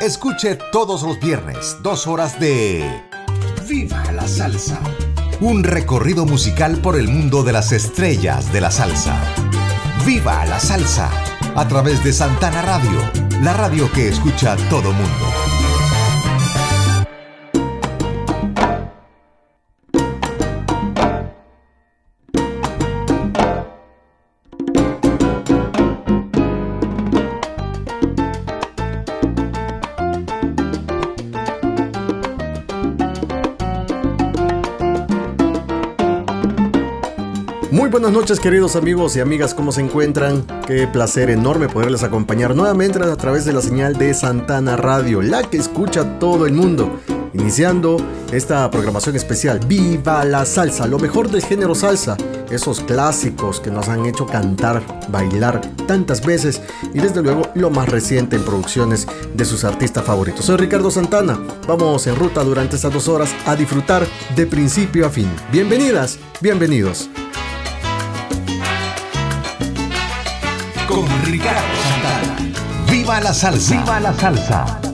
Escuche todos los viernes dos horas de Viva la Salsa. Un recorrido musical por el mundo de las estrellas de la salsa. Viva la Salsa. A través de Santana Radio, la radio que escucha todo mundo. Buenas noches queridos amigos y amigas, ¿cómo se encuentran? Qué placer enorme poderles acompañar nuevamente a través de la señal de Santana Radio, la que escucha todo el mundo. Iniciando esta programación especial, Viva la Salsa, lo mejor del género salsa, esos clásicos que nos han hecho cantar, bailar tantas veces y desde luego lo más reciente en producciones de sus artistas favoritos. Soy Ricardo Santana, vamos en ruta durante estas dos horas a disfrutar de principio a fin. Bienvenidas, bienvenidos. Con Ricardo Santana. ¡Viva la salsa! ¡Viva la salsa!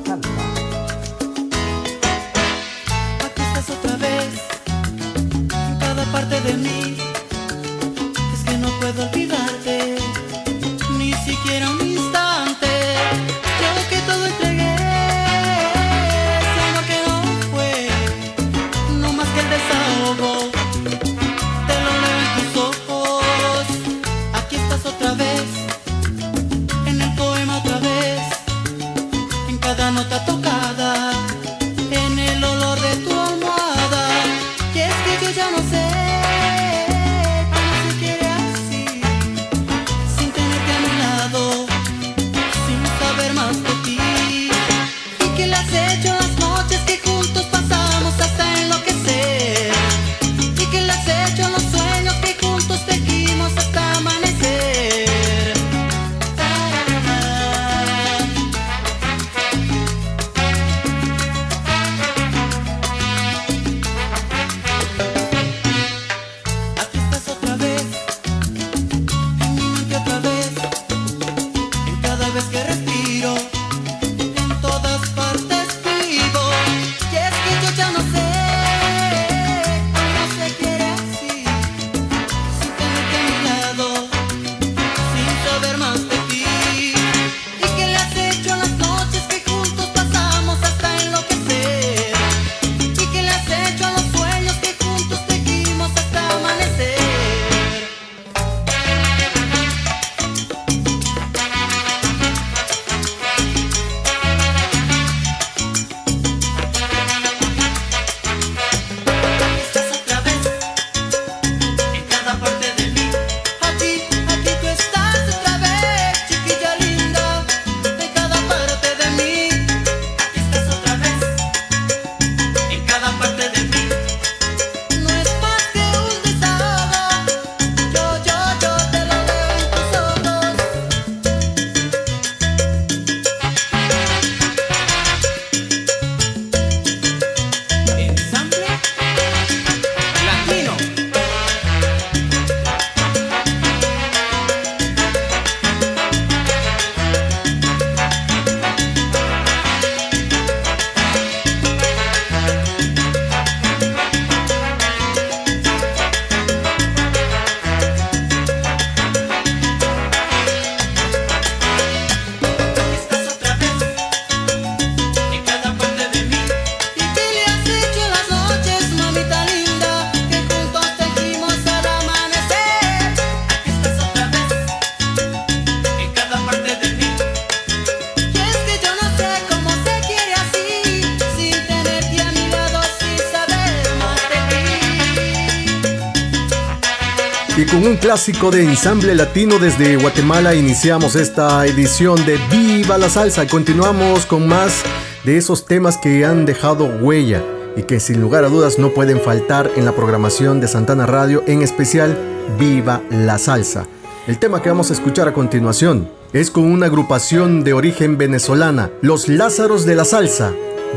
Clásico de ensamble latino desde Guatemala iniciamos esta edición de Viva la Salsa. Continuamos con más de esos temas que han dejado huella y que sin lugar a dudas no pueden faltar en la programación de Santana Radio, en especial Viva la Salsa. El tema que vamos a escuchar a continuación es con una agrupación de origen venezolana, Los Lázaros de la Salsa.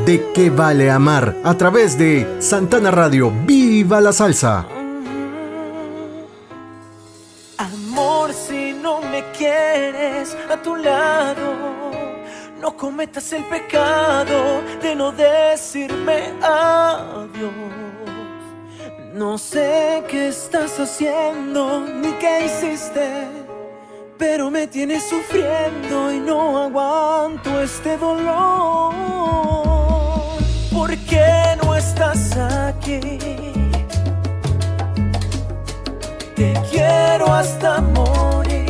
¿De qué vale amar? A través de Santana Radio, ¡Viva la Salsa! A tu lado. no cometas el pecado de no decirme adiós. No sé qué estás haciendo ni qué hiciste, pero me tienes sufriendo y no aguanto este dolor. ¿Por qué no estás aquí? Te quiero hasta morir.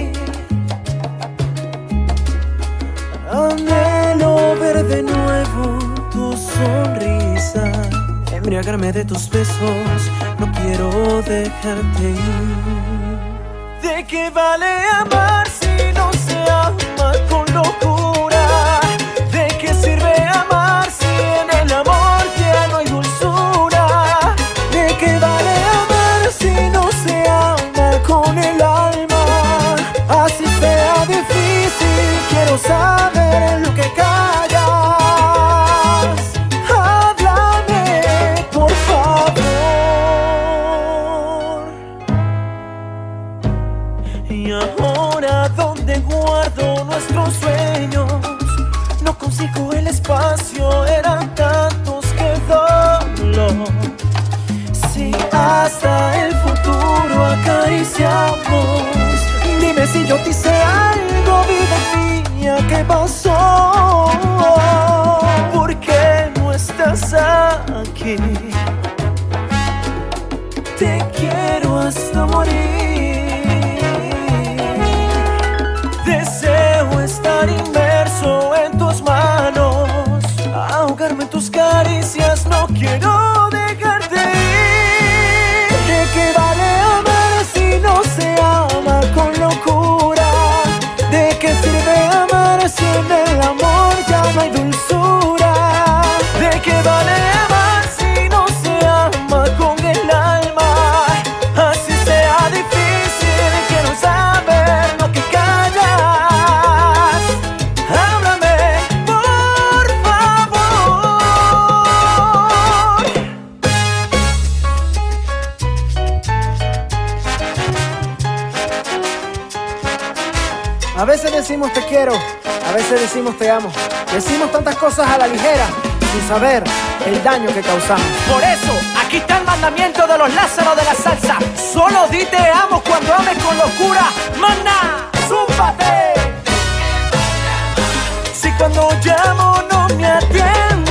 Anhelo ver de nuevo tu sonrisa, embriagarme de tus besos, no quiero dejarte ir. ¿De qué vale amar Consigo el espacio, eran tantos que dolor. Si hasta el futuro acariciamos, dime si yo te hice algo, vida mía, ¿qué pasó? ¿Por qué no estás aquí? Te quiero hasta decimos te quiero, a veces decimos te amo. Decimos tantas cosas a la ligera, sin saber el daño que causamos. Por eso, aquí está el mandamiento de los Lázaros de la salsa. Solo di te amo cuando ames con locura. ¡Mana! ¡Zúmbate! Si cuando llamo no me atiendes.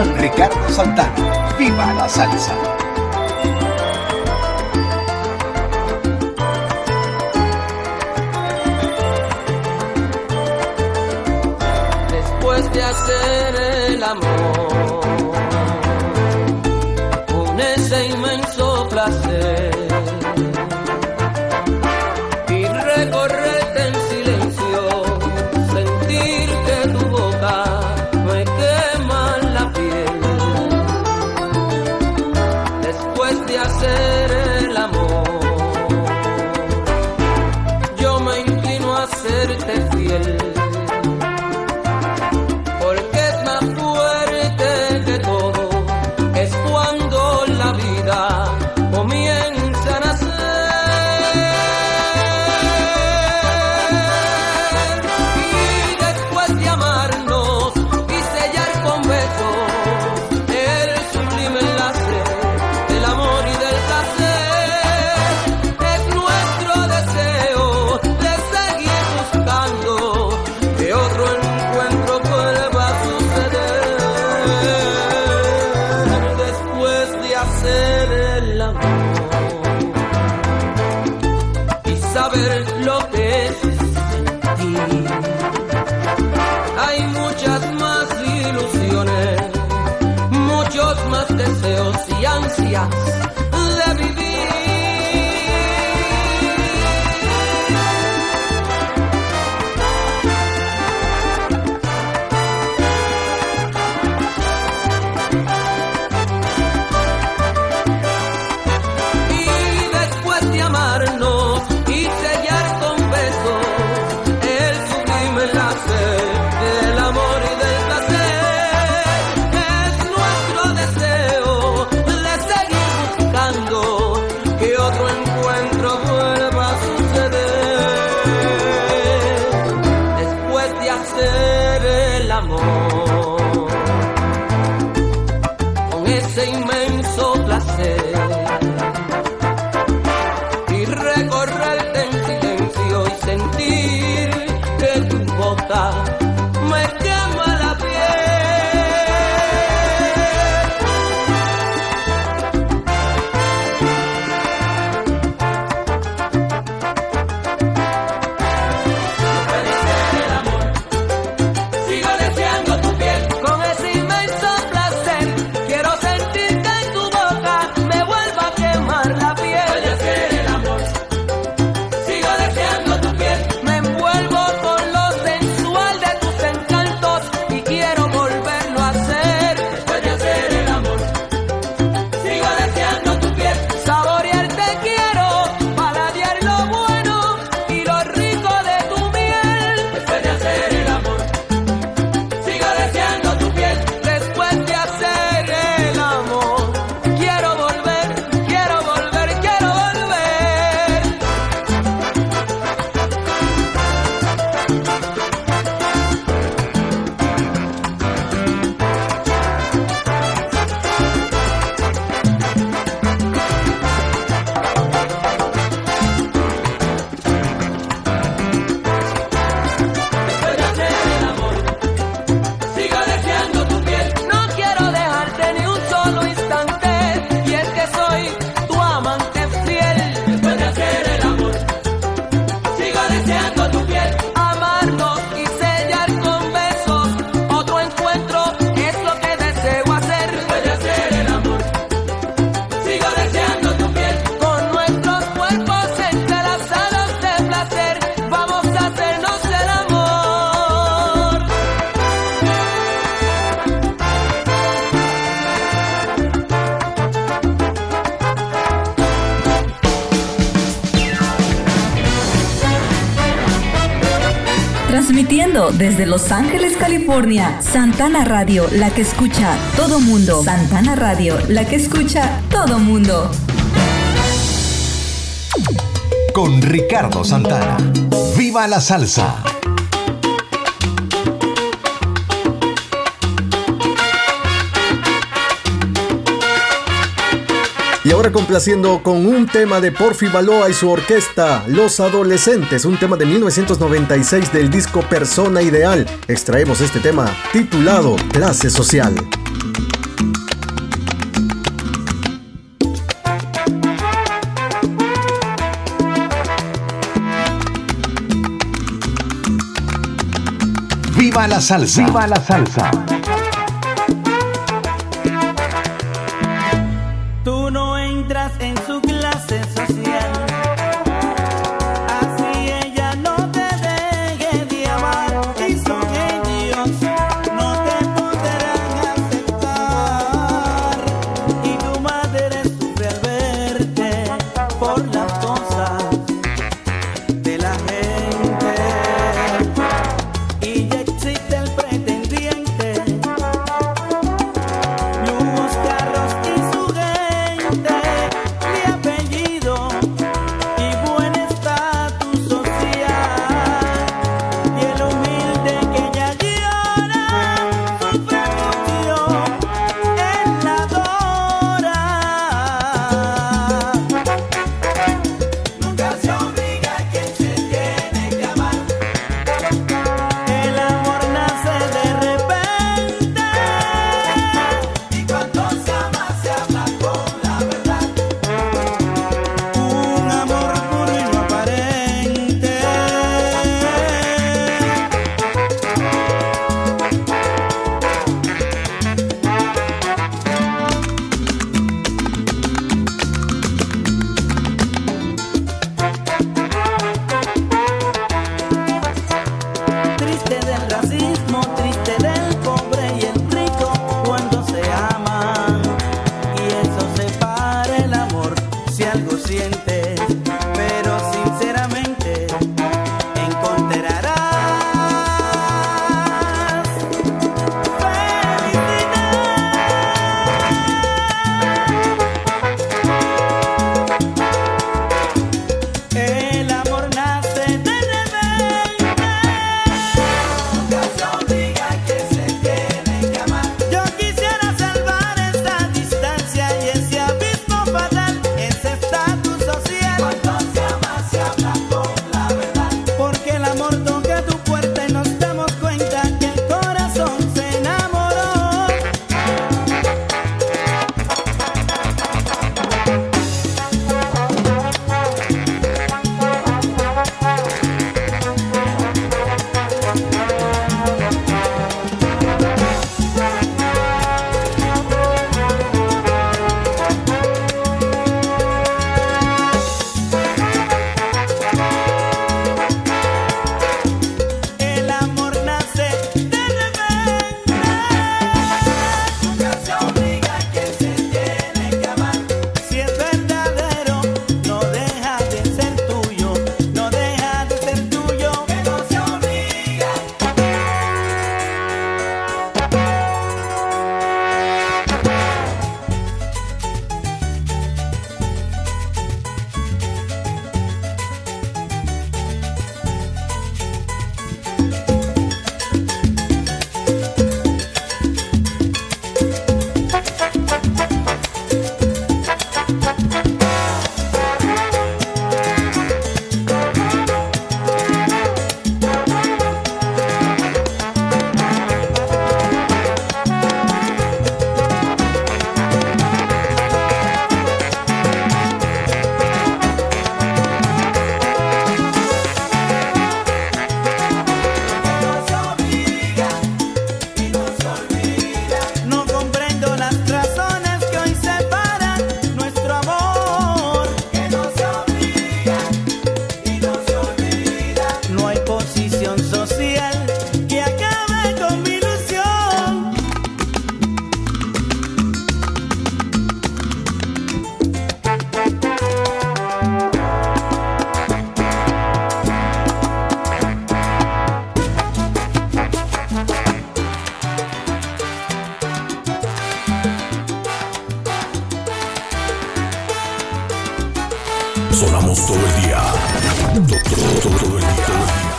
Ricardo Santana. Viva la salsa. they may. Desde Los Ángeles, California. Santana Radio, la que escucha todo mundo. Santana Radio, la que escucha todo mundo. Con Ricardo Santana. ¡Viva la salsa! Y ahora complaciendo con un tema de Porfi Baloa y su orquesta, Los Adolescentes, un tema de 1996 del disco Persona Ideal. Extraemos este tema titulado Clase Social. ¡Viva la salsa! ¡Viva la salsa! Sonamos todo el día. Todo, todo, todo el día.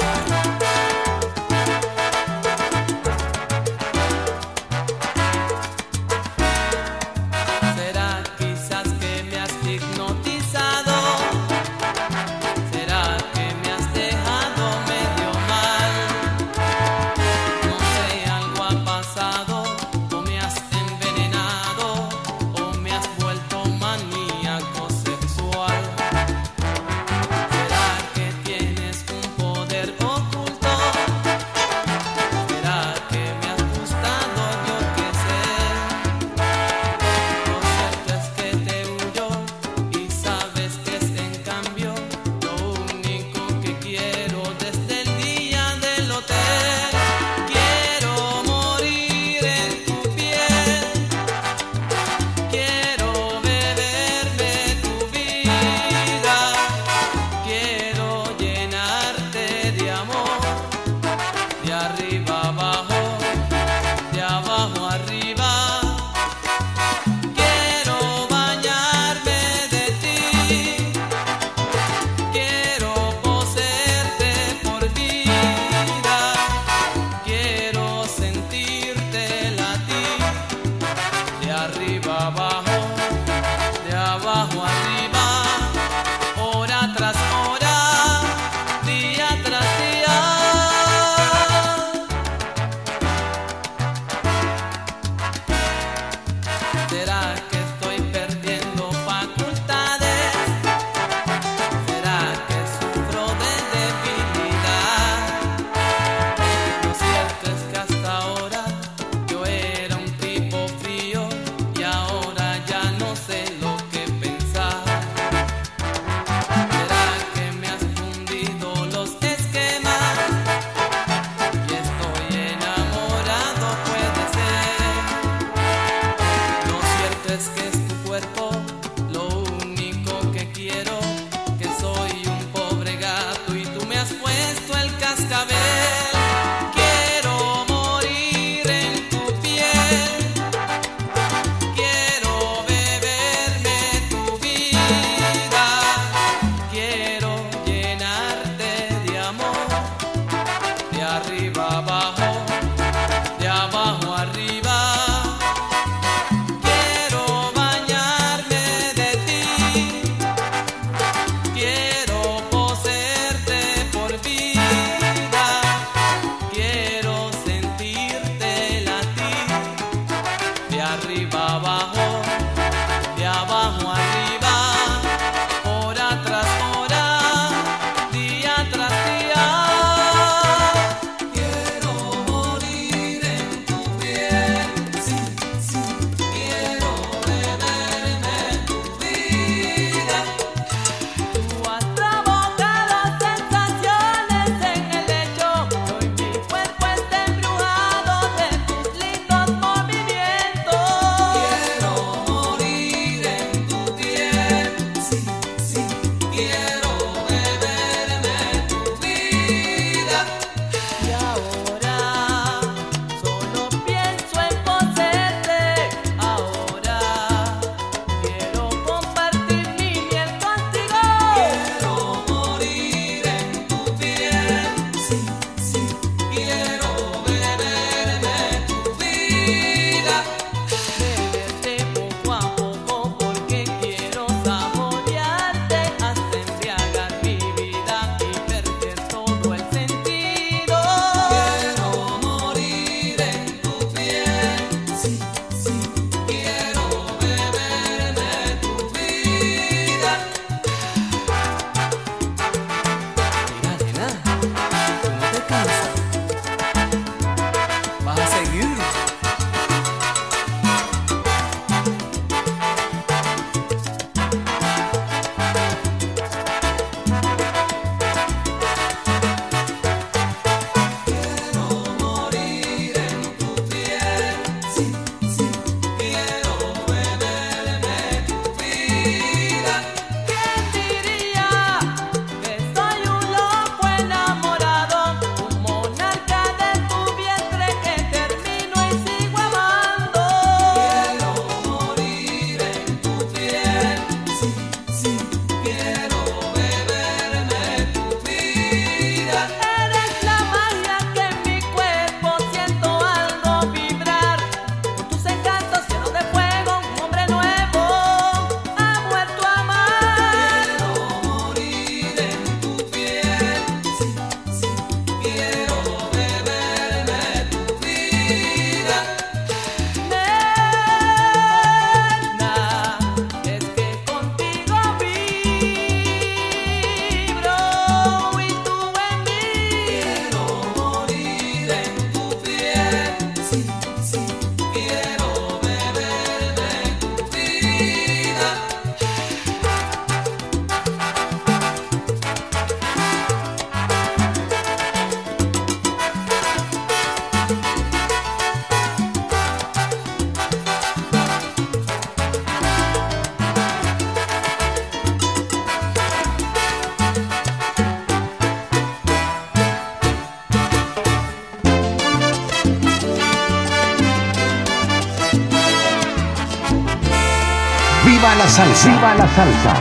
salsa. Viva la salsa.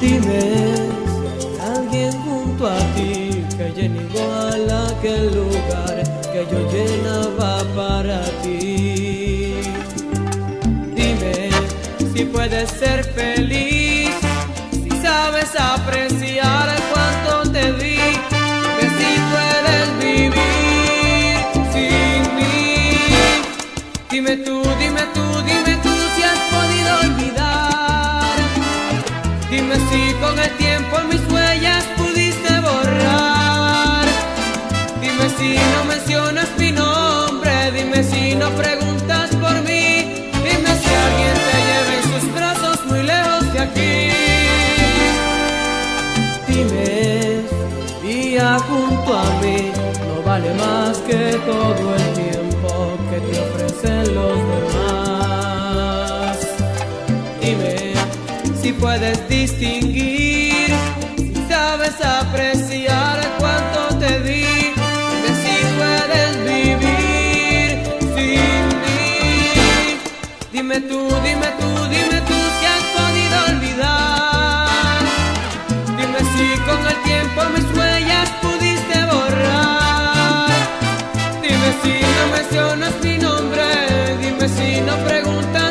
Tienes alguien junto a ti que llena igual aquel lugar que yo llenaba para ti. Dime si puedes ser feliz no vale más que todo el tiempo que te ofrecen los demás. Dime si puedes distinguir, si sabes apreciar cuánto te di, que si puedes vivir sin mí. Dime tú, dime tú, dime tú. Si vecino pregunta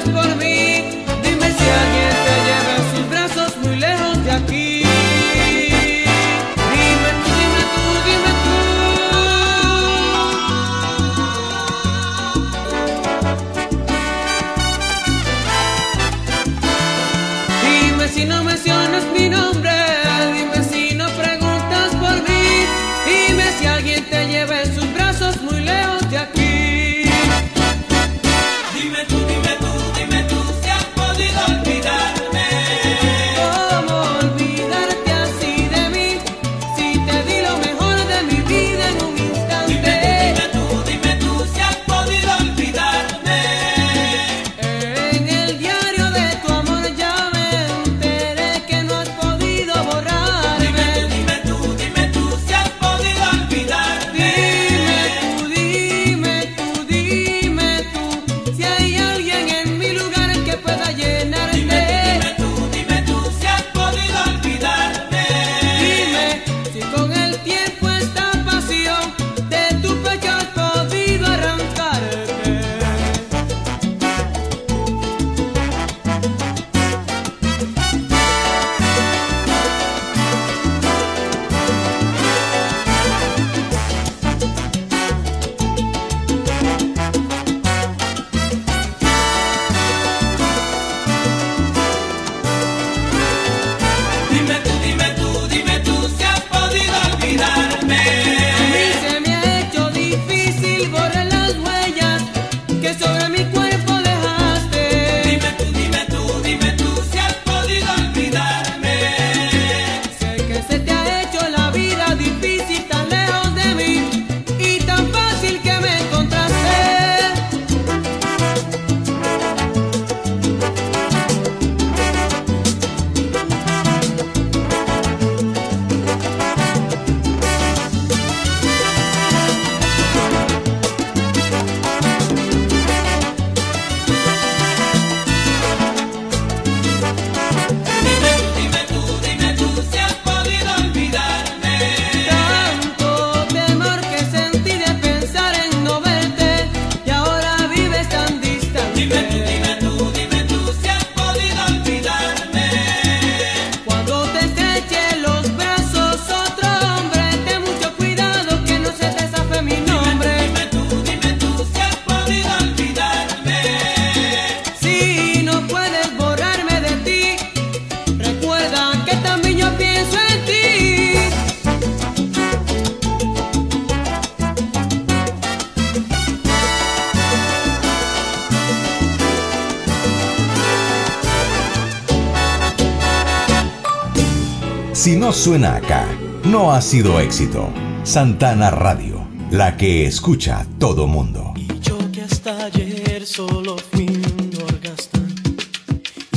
Suena acá. No ha sido éxito. Santana Radio, la que escucha todo mundo. Y yo que hasta ayer solo fui un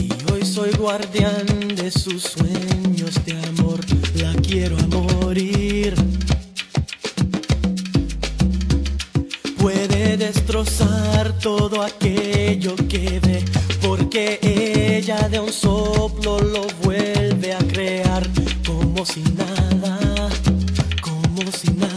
y hoy soy guardián de sus sueños de amor. La quiero a morir. Puede destrozar todo aquello que ve, porque ella de un soplo lo vuelve a crear como si nada, como si nada,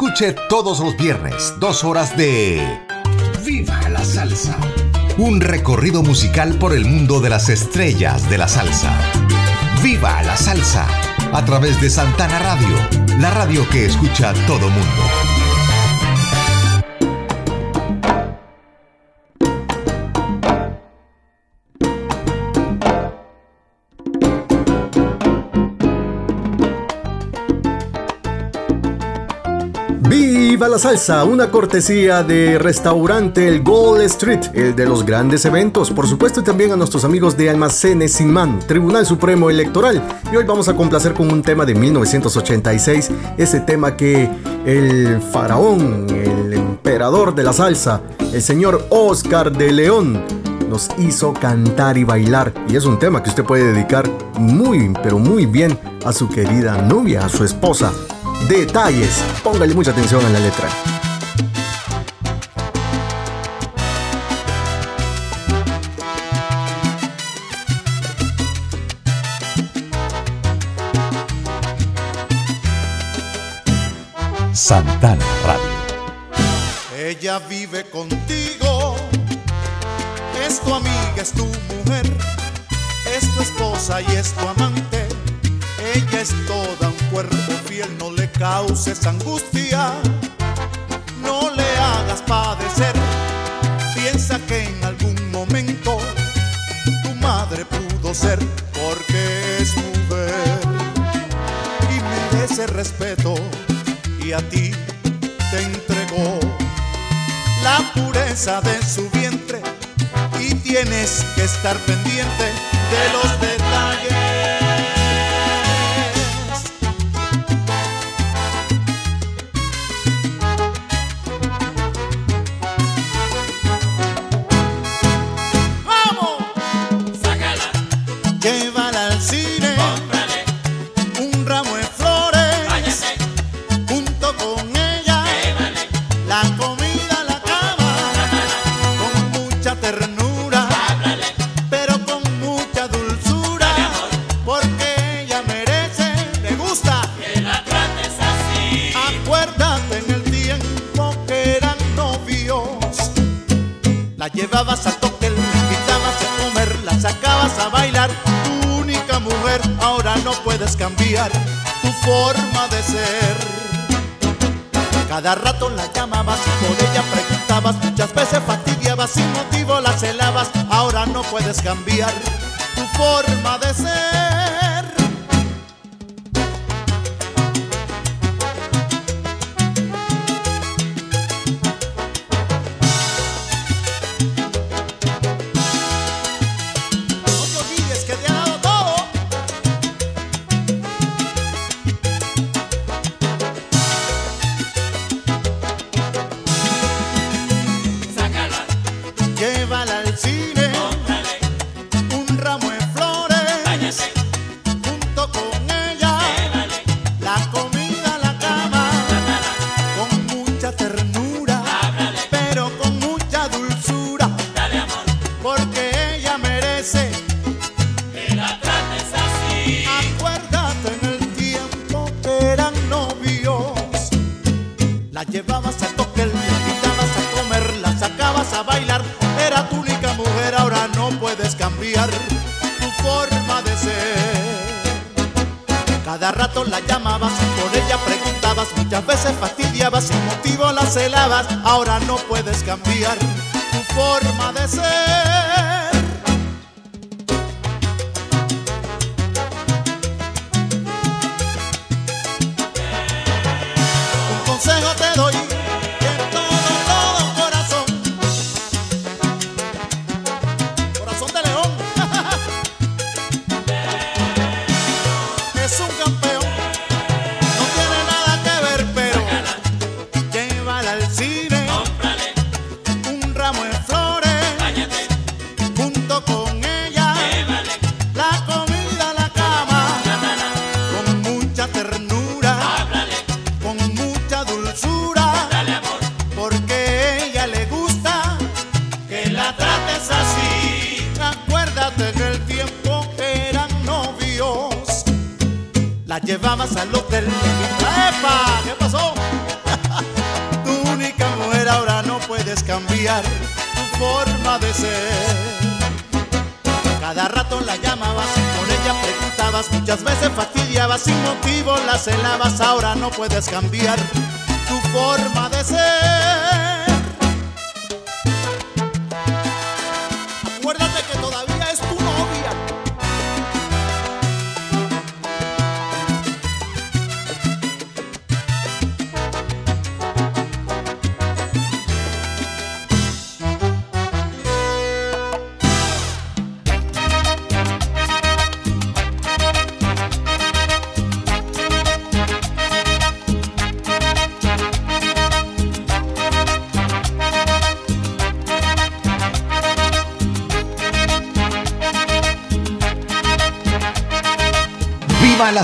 Escuche todos los viernes dos horas de Viva la Salsa. un recorrido musical por el mundo de las estrellas de la salsa. ¡Viva la salsa! A través de Santana Radio, la radio que escucha todo mundo. Salsa, una cortesía de restaurante El Gold Street, el de los grandes eventos. Por supuesto, y también a nuestros amigos de Almacenes Simán, Tribunal Supremo Electoral. Y hoy vamos a complacer con un tema de 1986, ese tema que el faraón, el emperador de la salsa, el señor Oscar de León, nos hizo cantar y bailar. Y es un tema que usted puede dedicar muy, pero muy bien a su querida novia, a su esposa. Detalles, póngale mucha atención a la letra. Santana Radio. Ella vive contigo, es tu amiga, es tu mujer, es tu esposa y es tu amante. Ella es toda un cuerpo fiel, no le causes angustia, no le hagas padecer. Piensa que en algún momento tu madre pudo ser, porque es mujer y merece respeto y a ti te entregó la pureza de su vientre y tienes que estar pendiente de los detalles. La sacabas a bailar. Tu única mujer, ahora no puedes cambiar tu forma de ser. Cada rato la llamabas y por ella preguntabas, muchas veces fastidiabas, sin motivo la celabas. Ahora no puedes cambiar tu forma de ser.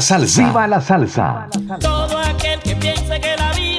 Viva la salsa. Que la vida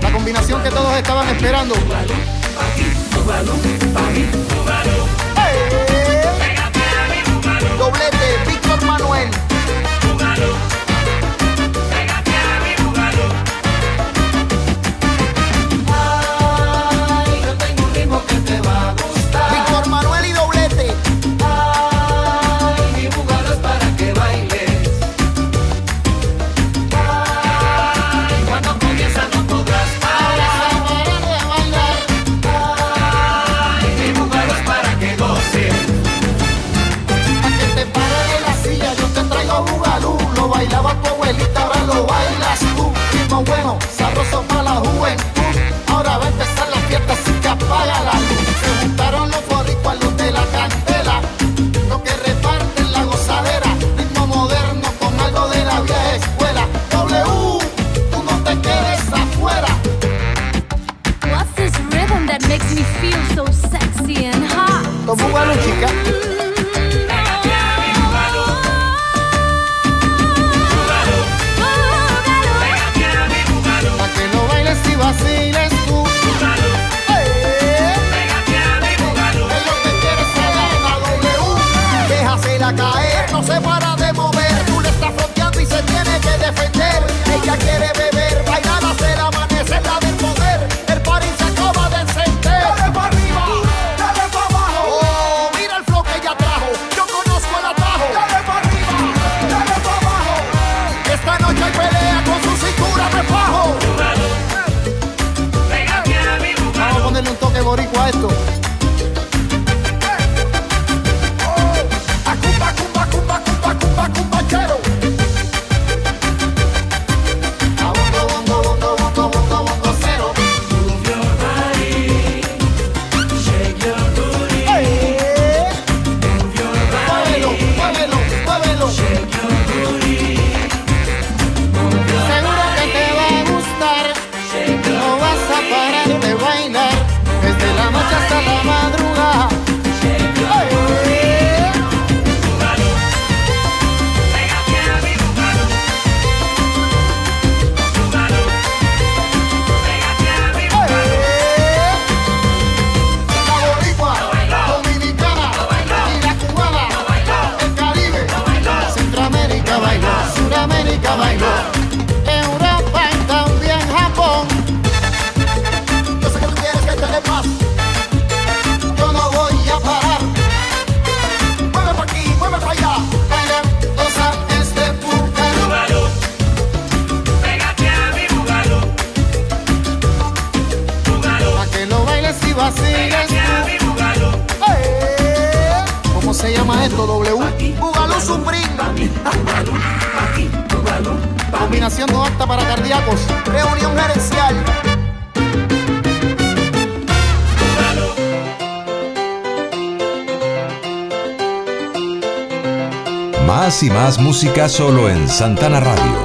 La combinación que todos estaban esperando. Doblete, Víctor Manuel. Más música solo en Santana Radio.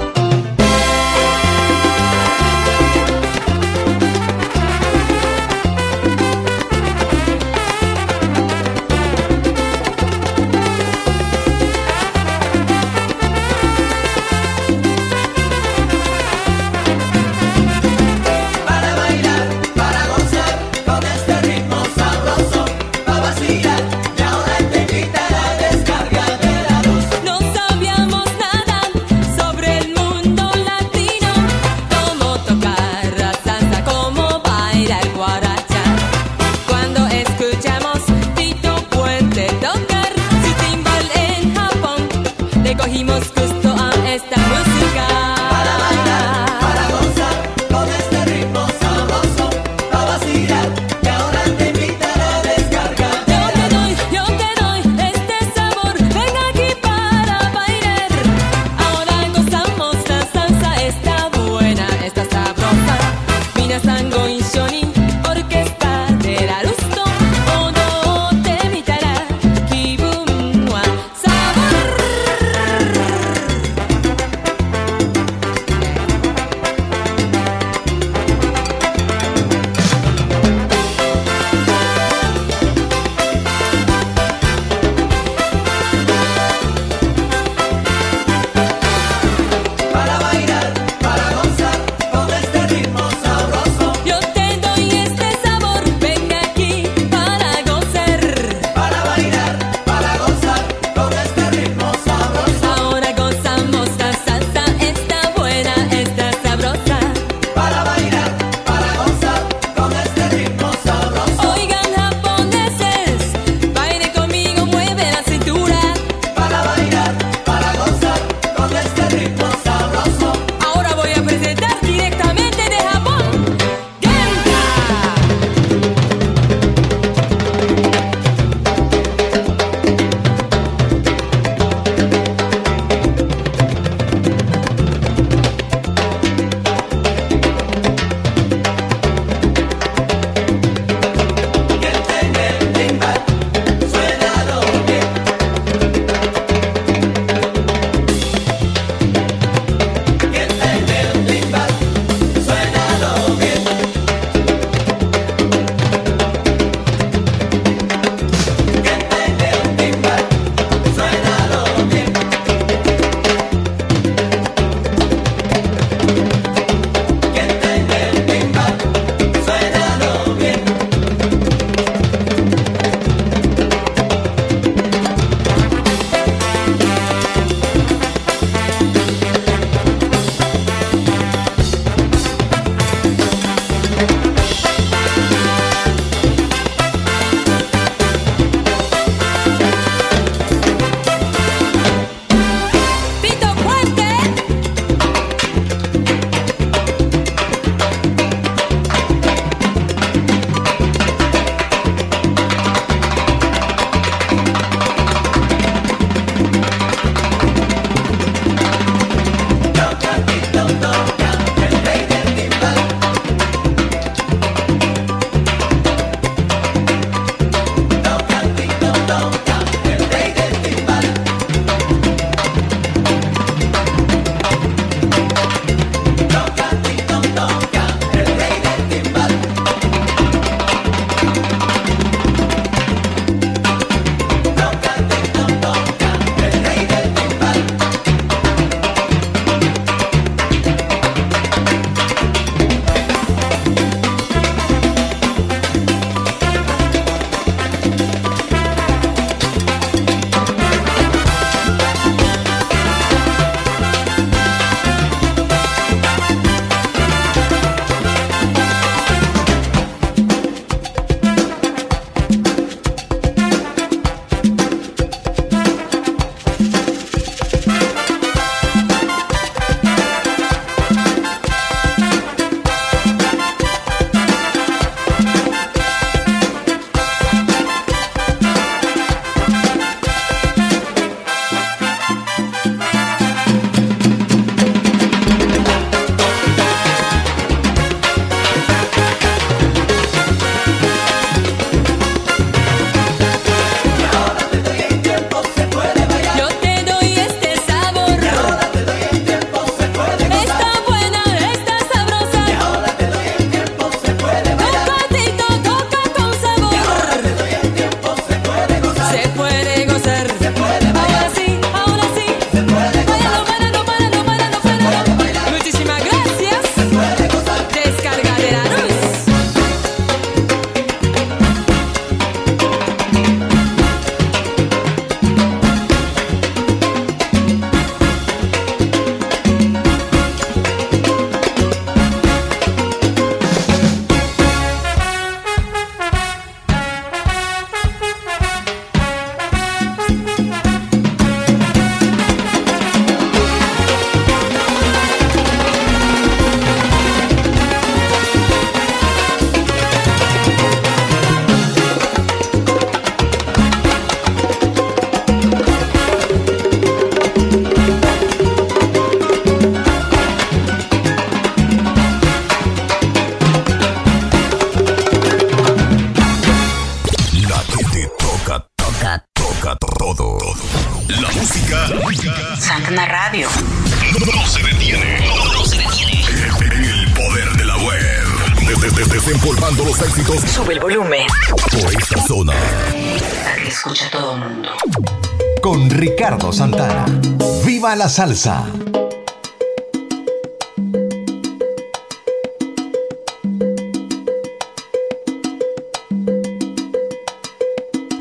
Salsa!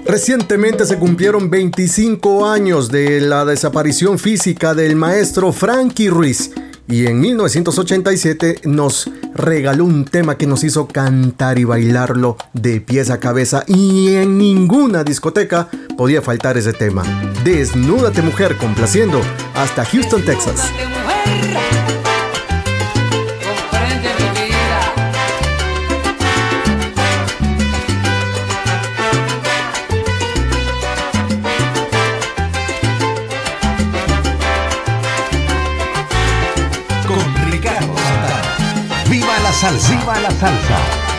Recientemente se cumplieron 25 años de la desaparición física del maestro Frankie Ruiz y en 1987 nos regaló un tema que nos hizo cantar y bailarlo de pies a cabeza y en ninguna discoteca podía faltar ese tema. Desnúdate mujer complaciendo hasta Houston, Texas. Comprende mi vida. Con Ricardo Santana. ¡Viva la salsa! ¡Viva la salsa!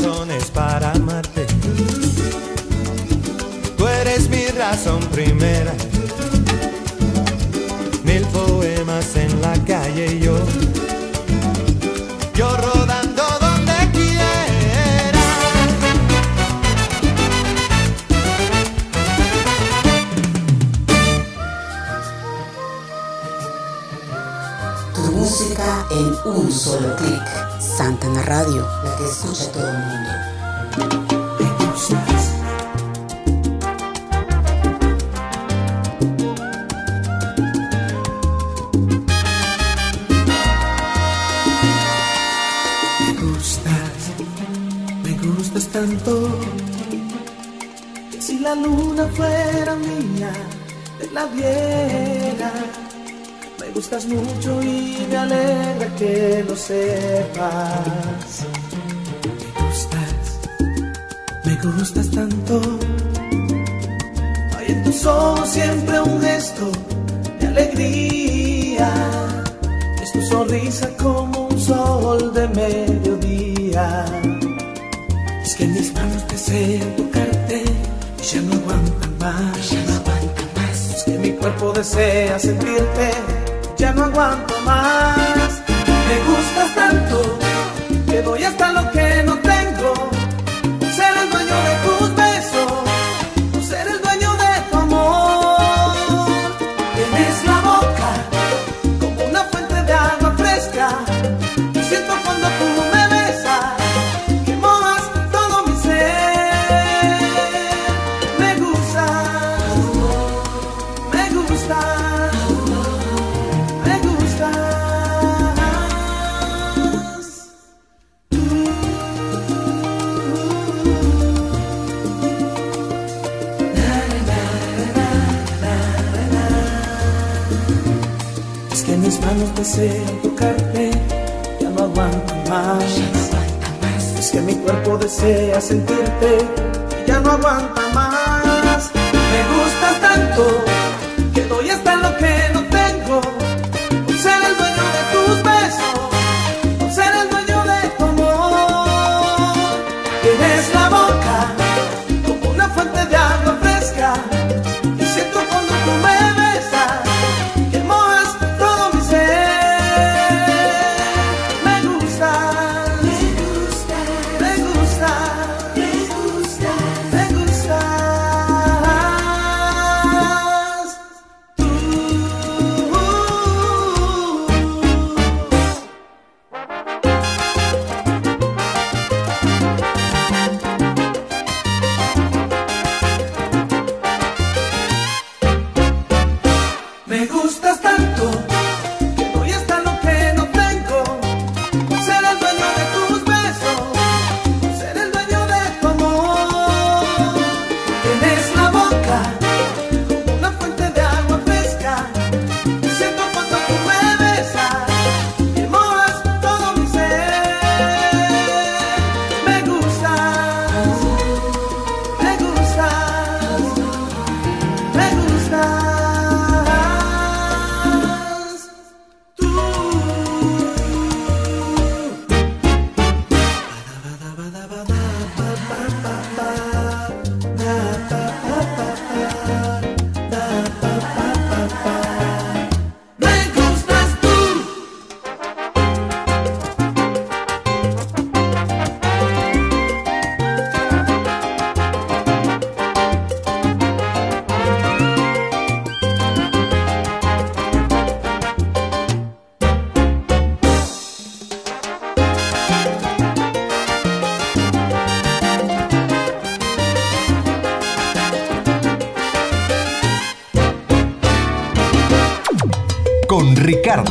razones para amarte. Tú eres mi razón primera. Mil poemas en la calle y yo, yo rodando. donde quiera. Tu música en un solo clic. Ventana Radio, la que escucha todo el mundo. Me gustas mucho y me alegra que lo sepas. Me gustas, me gustas tanto. Hay en tus ojos siempre un gesto de alegría. Es tu sonrisa como un sol de mediodía. Es que mis manos desean tocarte y ya no aguantan más. Ya no aguantan más. Es que mi cuerpo desea sentirte one for my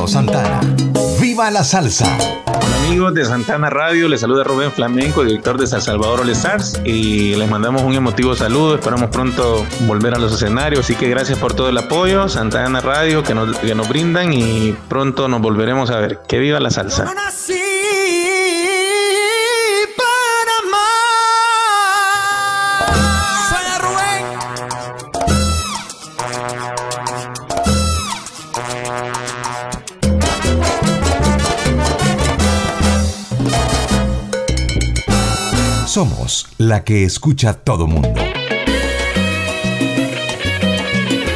Santana. ¡Viva la salsa! Hola amigos de Santana Radio, les saluda Rubén Flamenco, director de San Salvador All Stars y les mandamos un emotivo saludo, esperamos pronto volver a los escenarios, así que gracias por todo el apoyo, Santana Radio que nos, que nos brindan y pronto nos volveremos a ver. Que viva la salsa. La que escucha todo mundo.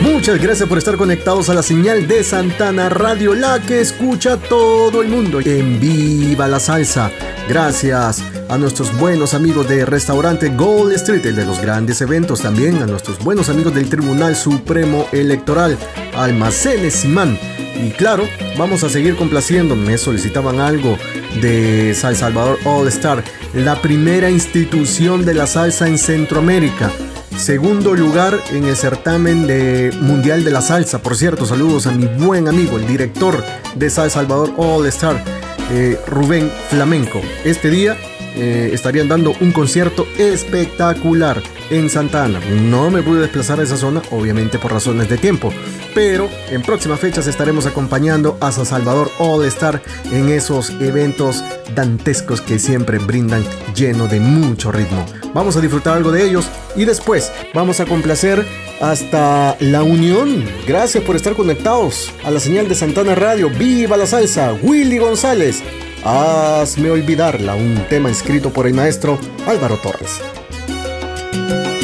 Muchas gracias por estar conectados a la señal de Santana Radio, la que escucha todo el mundo. En Viva la Salsa. Gracias a nuestros buenos amigos de restaurante Gold Street, el de los grandes eventos. También a nuestros buenos amigos del Tribunal Supremo Electoral, Almacenes Simán. Y claro, vamos a seguir complaciendo. Me solicitaban algo de San Salvador All Star, la primera institución de la salsa en Centroamérica. Segundo lugar en el certamen de Mundial de la Salsa. Por cierto, saludos a mi buen amigo, el director de San Salvador All Star, eh, Rubén Flamenco. Este día eh, estarían dando un concierto espectacular en Santa Ana. No me pude desplazar a esa zona, obviamente por razones de tiempo, pero en próximas fechas estaremos acompañando a San Salvador All Star en esos eventos dantescos que siempre brindan lleno de mucho ritmo. Vamos a disfrutar algo de ellos y después vamos a complacer hasta La Unión. Gracias por estar conectados a la señal de Santana Radio. ¡Viva la salsa! Willy González. Hazme olvidarla, un tema escrito por el maestro Álvaro Torres.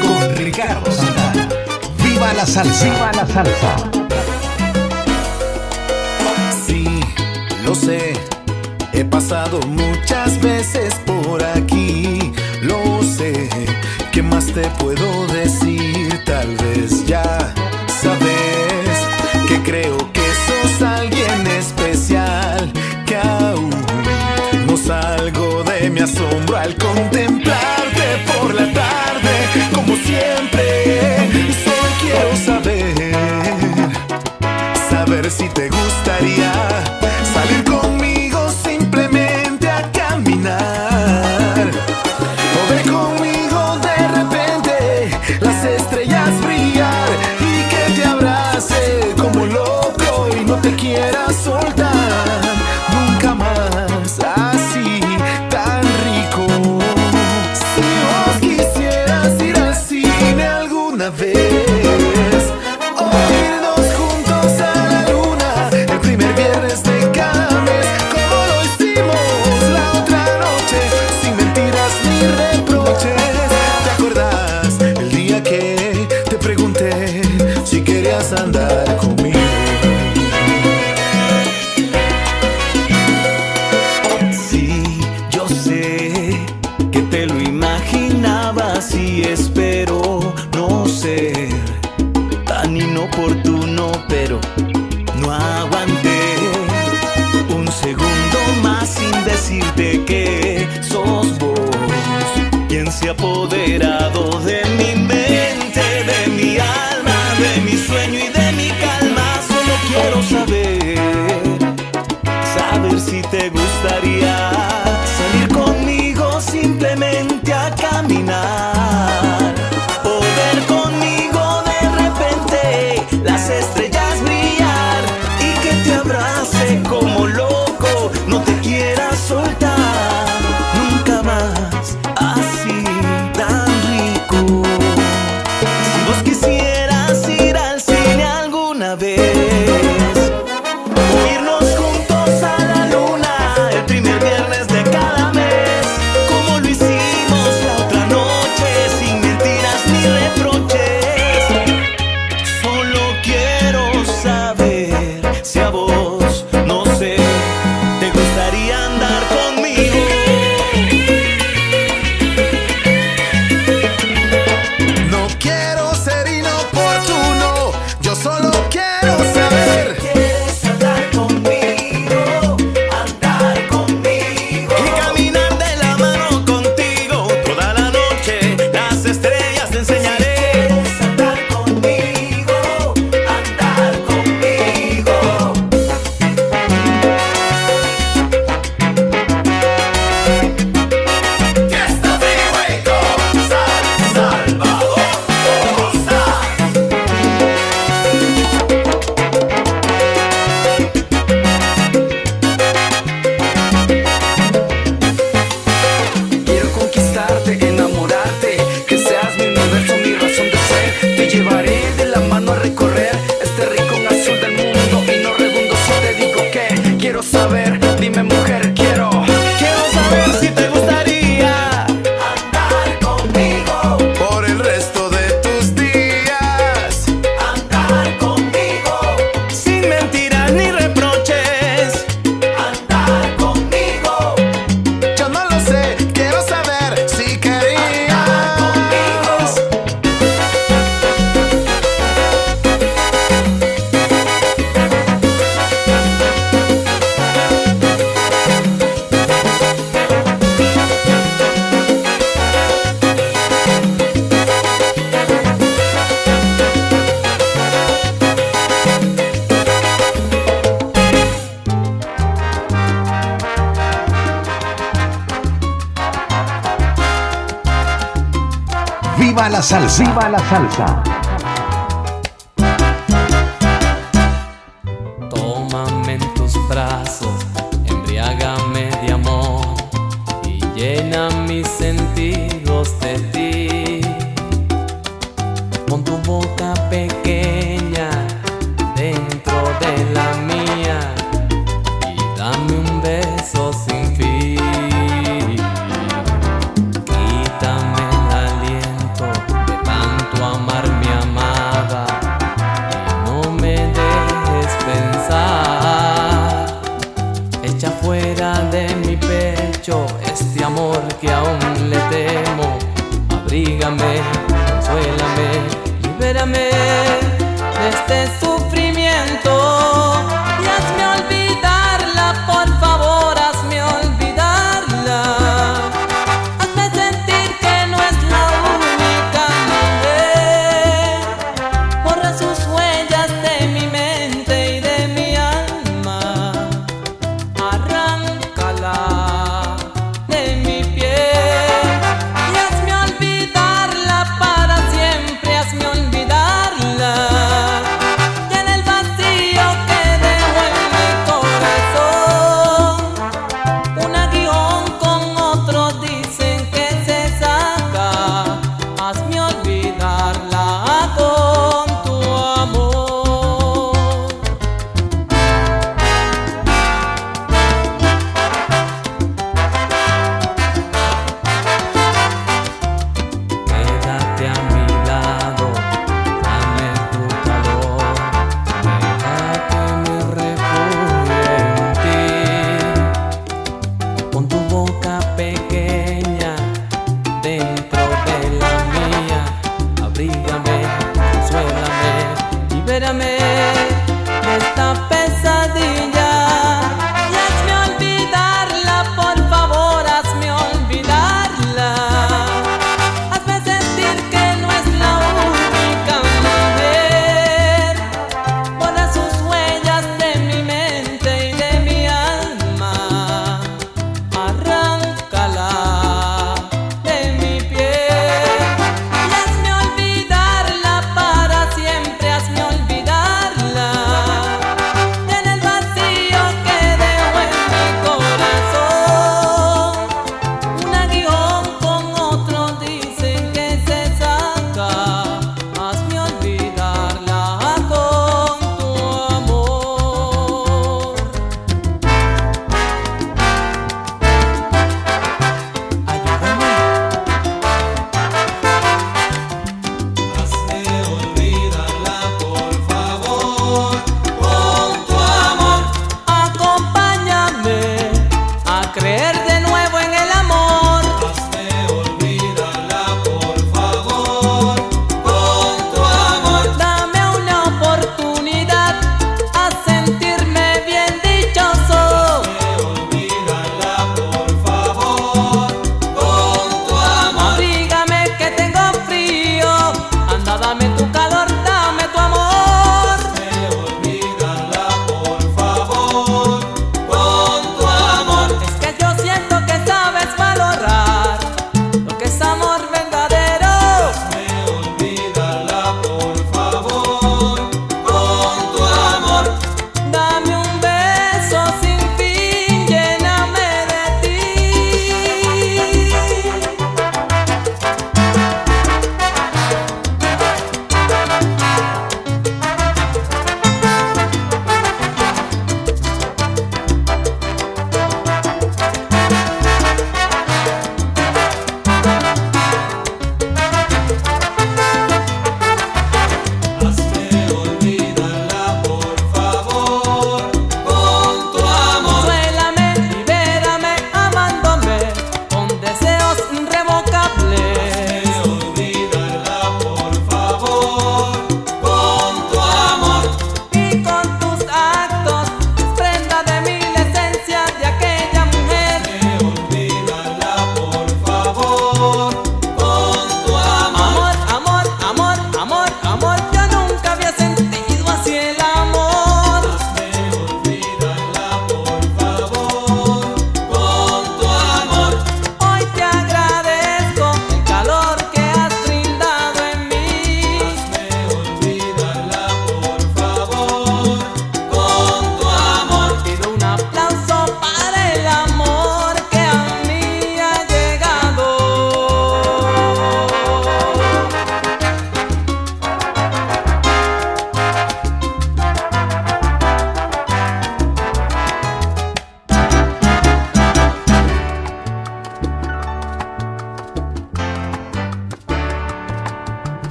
Con Ricardo. ¡Viva la salsa! ¡Viva la salsa! Sí, lo sé. He pasado muchas veces por aquí. Lo sé. ¿Qué más te puedo decir? Tal vez ya sabes que creo que sos alguien especial. Que aún no salgo de mi asombro al contemplarte por la tarde. Como siempre, quiero saber saber si te gustaría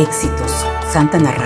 éxitos, Santana Radio,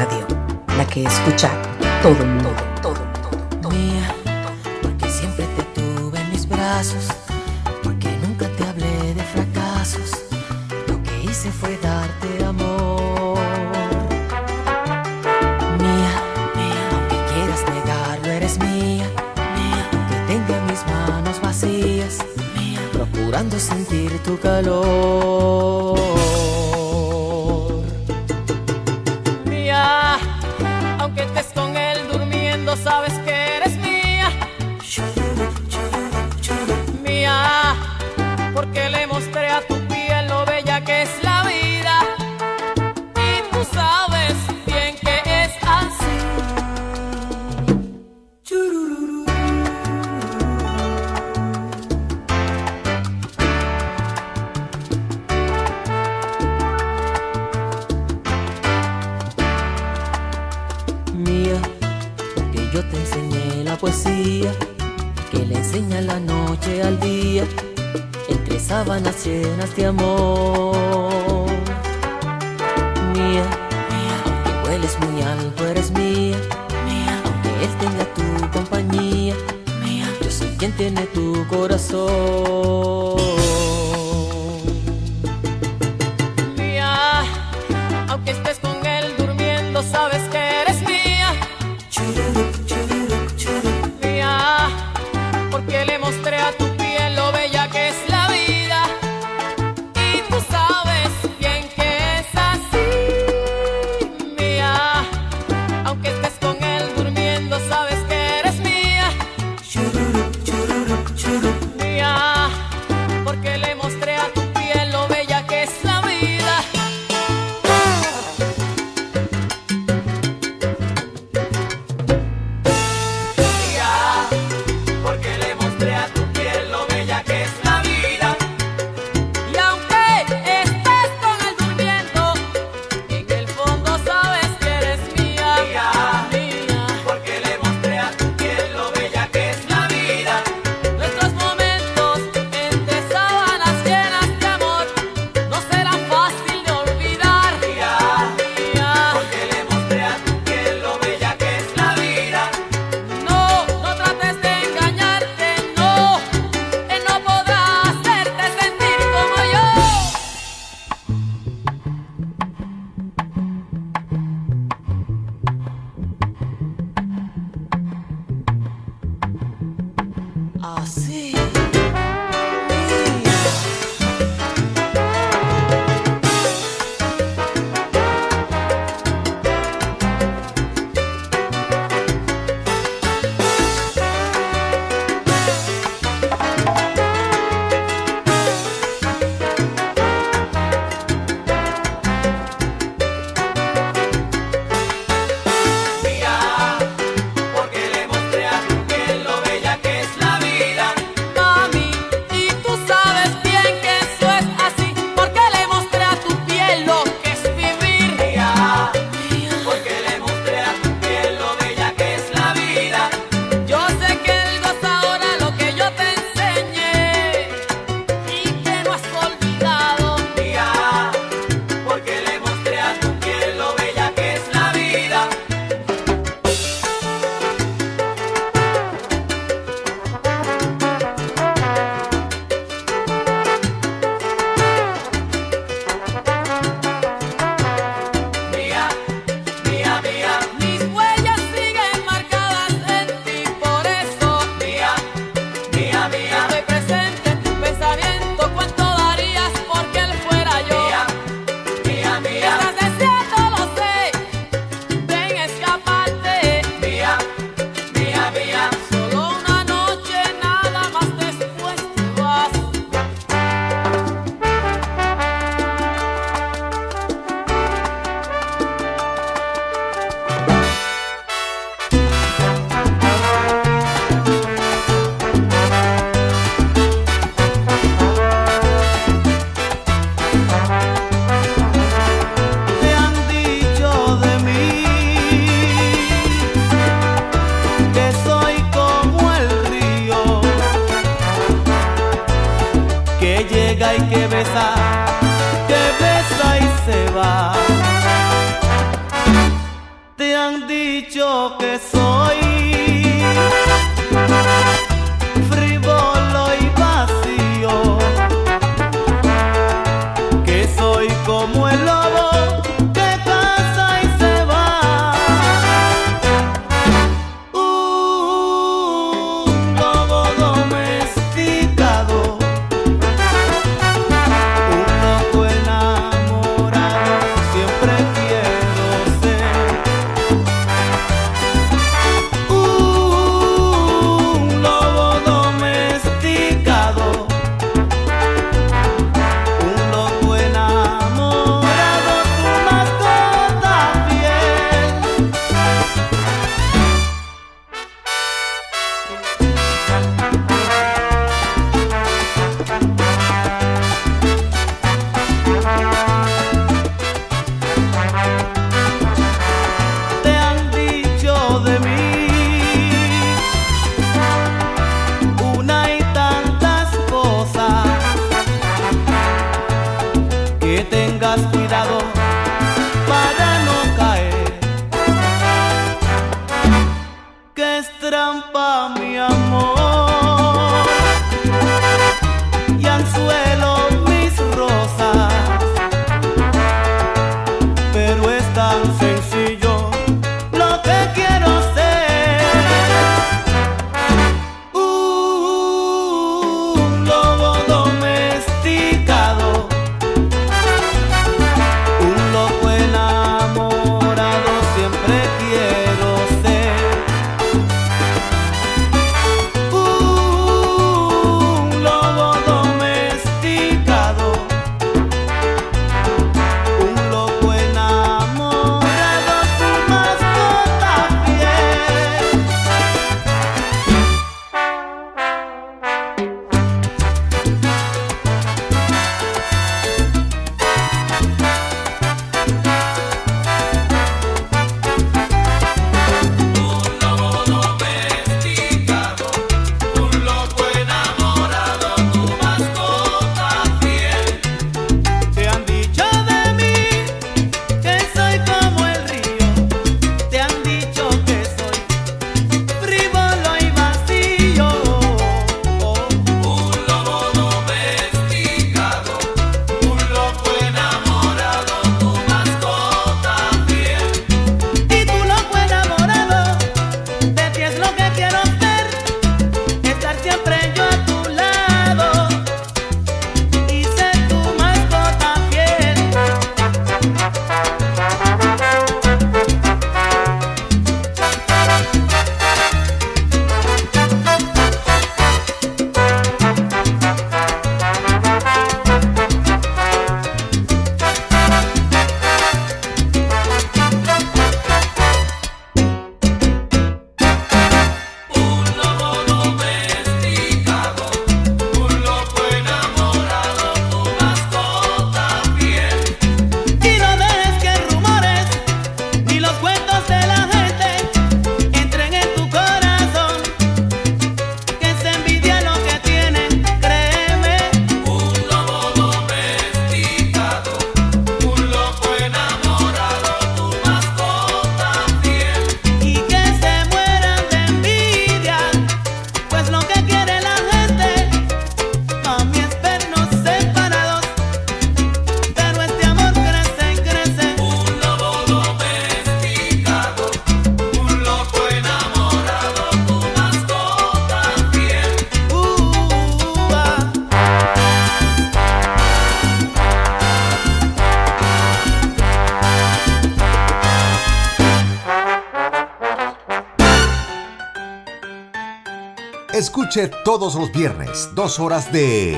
todos los viernes, dos horas de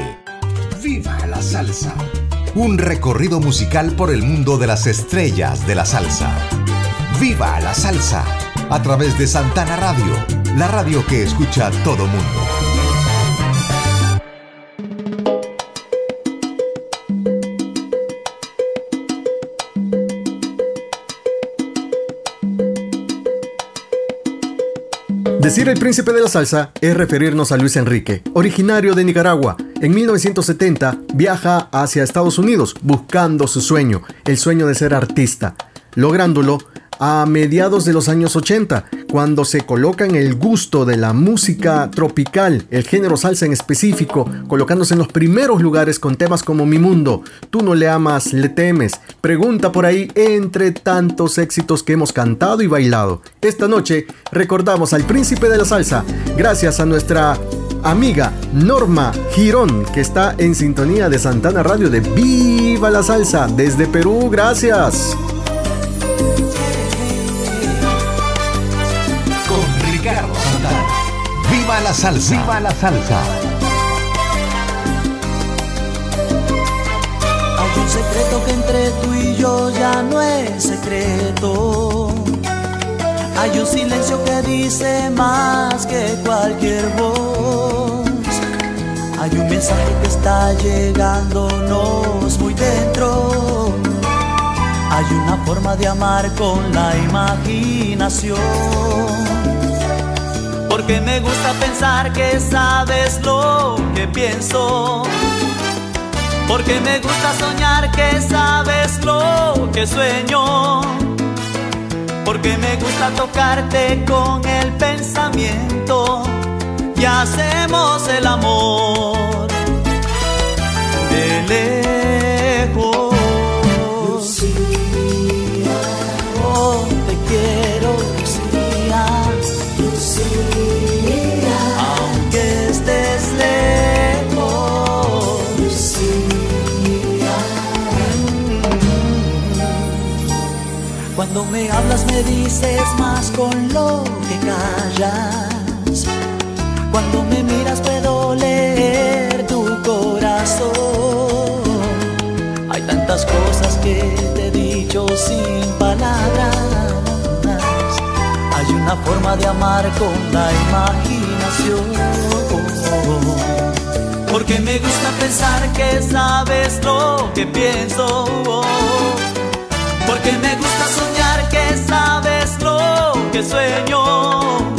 Viva la Salsa. Un recorrido musical por el mundo de las estrellas de la salsa. Viva la Salsa. A través de Santana Radio, la radio que escucha todo mundo. Decir el príncipe de la salsa es referirnos a Luis Enrique, originario de Nicaragua. En 1970 viaja hacia Estados Unidos buscando su sueño, el sueño de ser artista. Lográndolo, a mediados de los años 80, cuando se coloca en el gusto de la música tropical, el género salsa en específico, colocándose en los primeros lugares con temas como Mi Mundo, Tú no le amas, le temes, Pregunta por ahí, entre tantos éxitos que hemos cantado y bailado. Esta noche recordamos al príncipe de la salsa, gracias a nuestra amiga Norma Girón, que está en sintonía de Santana Radio de Viva la Salsa desde Perú. Gracias. La salsa. Viva la salsa. Hay un secreto que entre tú y yo ya no es secreto. Hay un silencio que dice más que cualquier voz. Hay un mensaje que está llegándonos muy dentro. Hay una forma de amar con la imaginación. Porque me gusta pensar que sabes lo que pienso. Porque me gusta soñar que sabes lo que sueño. Porque me gusta tocarte con el pensamiento y hacemos el amor de lejos. Cuando me hablas me dices más con lo que callas. Cuando me miras puedo leer tu corazón. Hay tantas cosas que te he dicho sin palabras. Hay una forma de amar con la imaginación. Porque me gusta pensar que sabes lo que pienso. Porque me gusta sabes lo que sueño.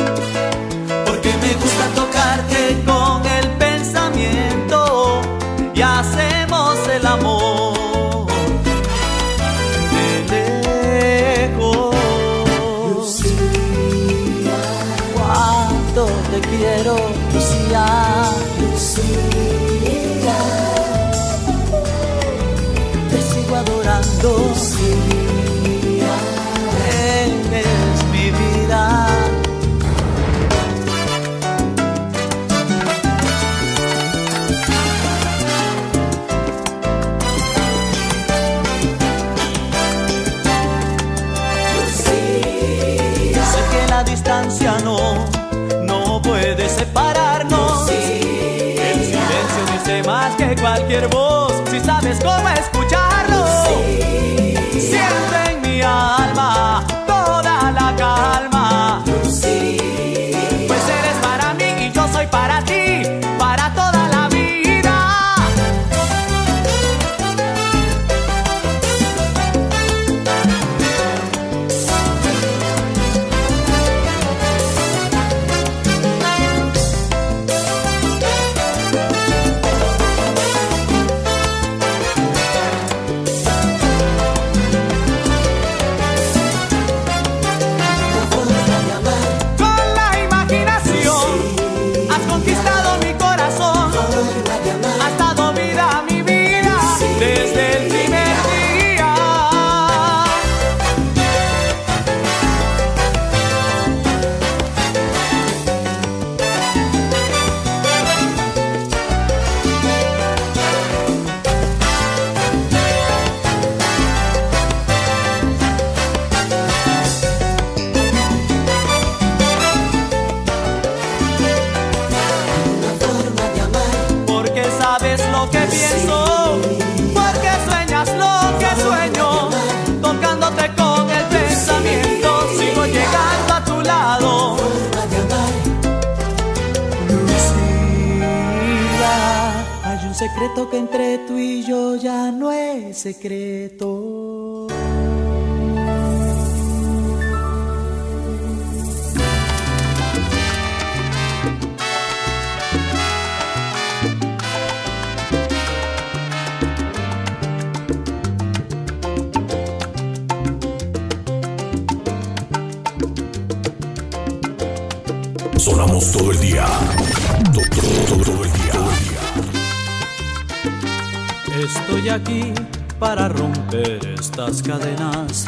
Estas cadenas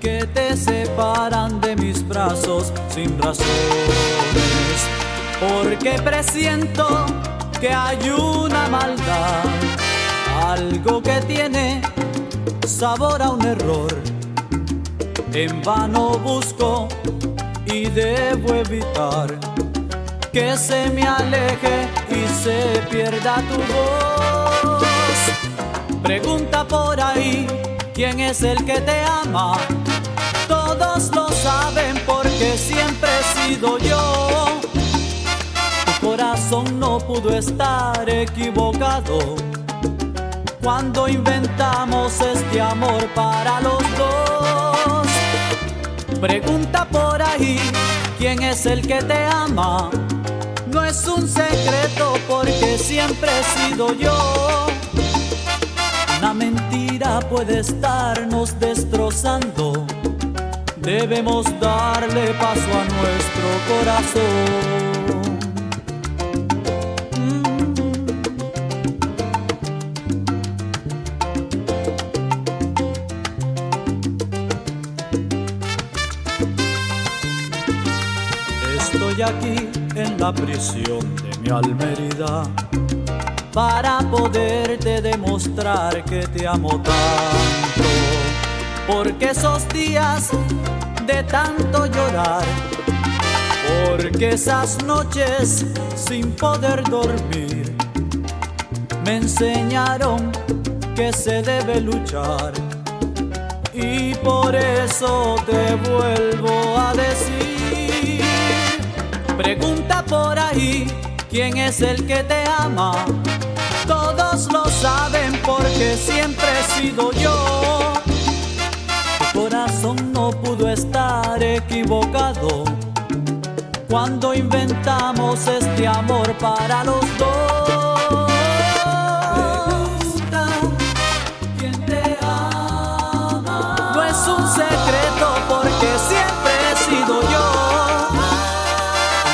que te separan de mis brazos sin razones. Porque presiento que hay una maldad, algo que tiene sabor a un error. En vano busco y debo evitar que se me aleje y se pierda tu voz. Pregunta por ahí quién es el que te ama. Todos lo saben porque siempre he sido yo. Tu corazón no pudo estar equivocado cuando inventamos este amor para los dos. Pregunta por ahí quién es el que te ama. No es un secreto porque siempre he sido yo. Una mentira puede estarnos destrozando. Debemos darle paso a nuestro corazón. Estoy aquí en la prisión de mi almería para poderte demostrar que te amo tanto. Porque esos días de tanto llorar, porque esas noches sin poder dormir, me enseñaron que se debe luchar. Y por eso te vuelvo a decir, pregunta por ahí quién es el que te ama. Saben porque siempre he sido yo. Tu corazón no pudo estar equivocado cuando inventamos este amor para los dos. No es un secreto porque siempre he sido yo.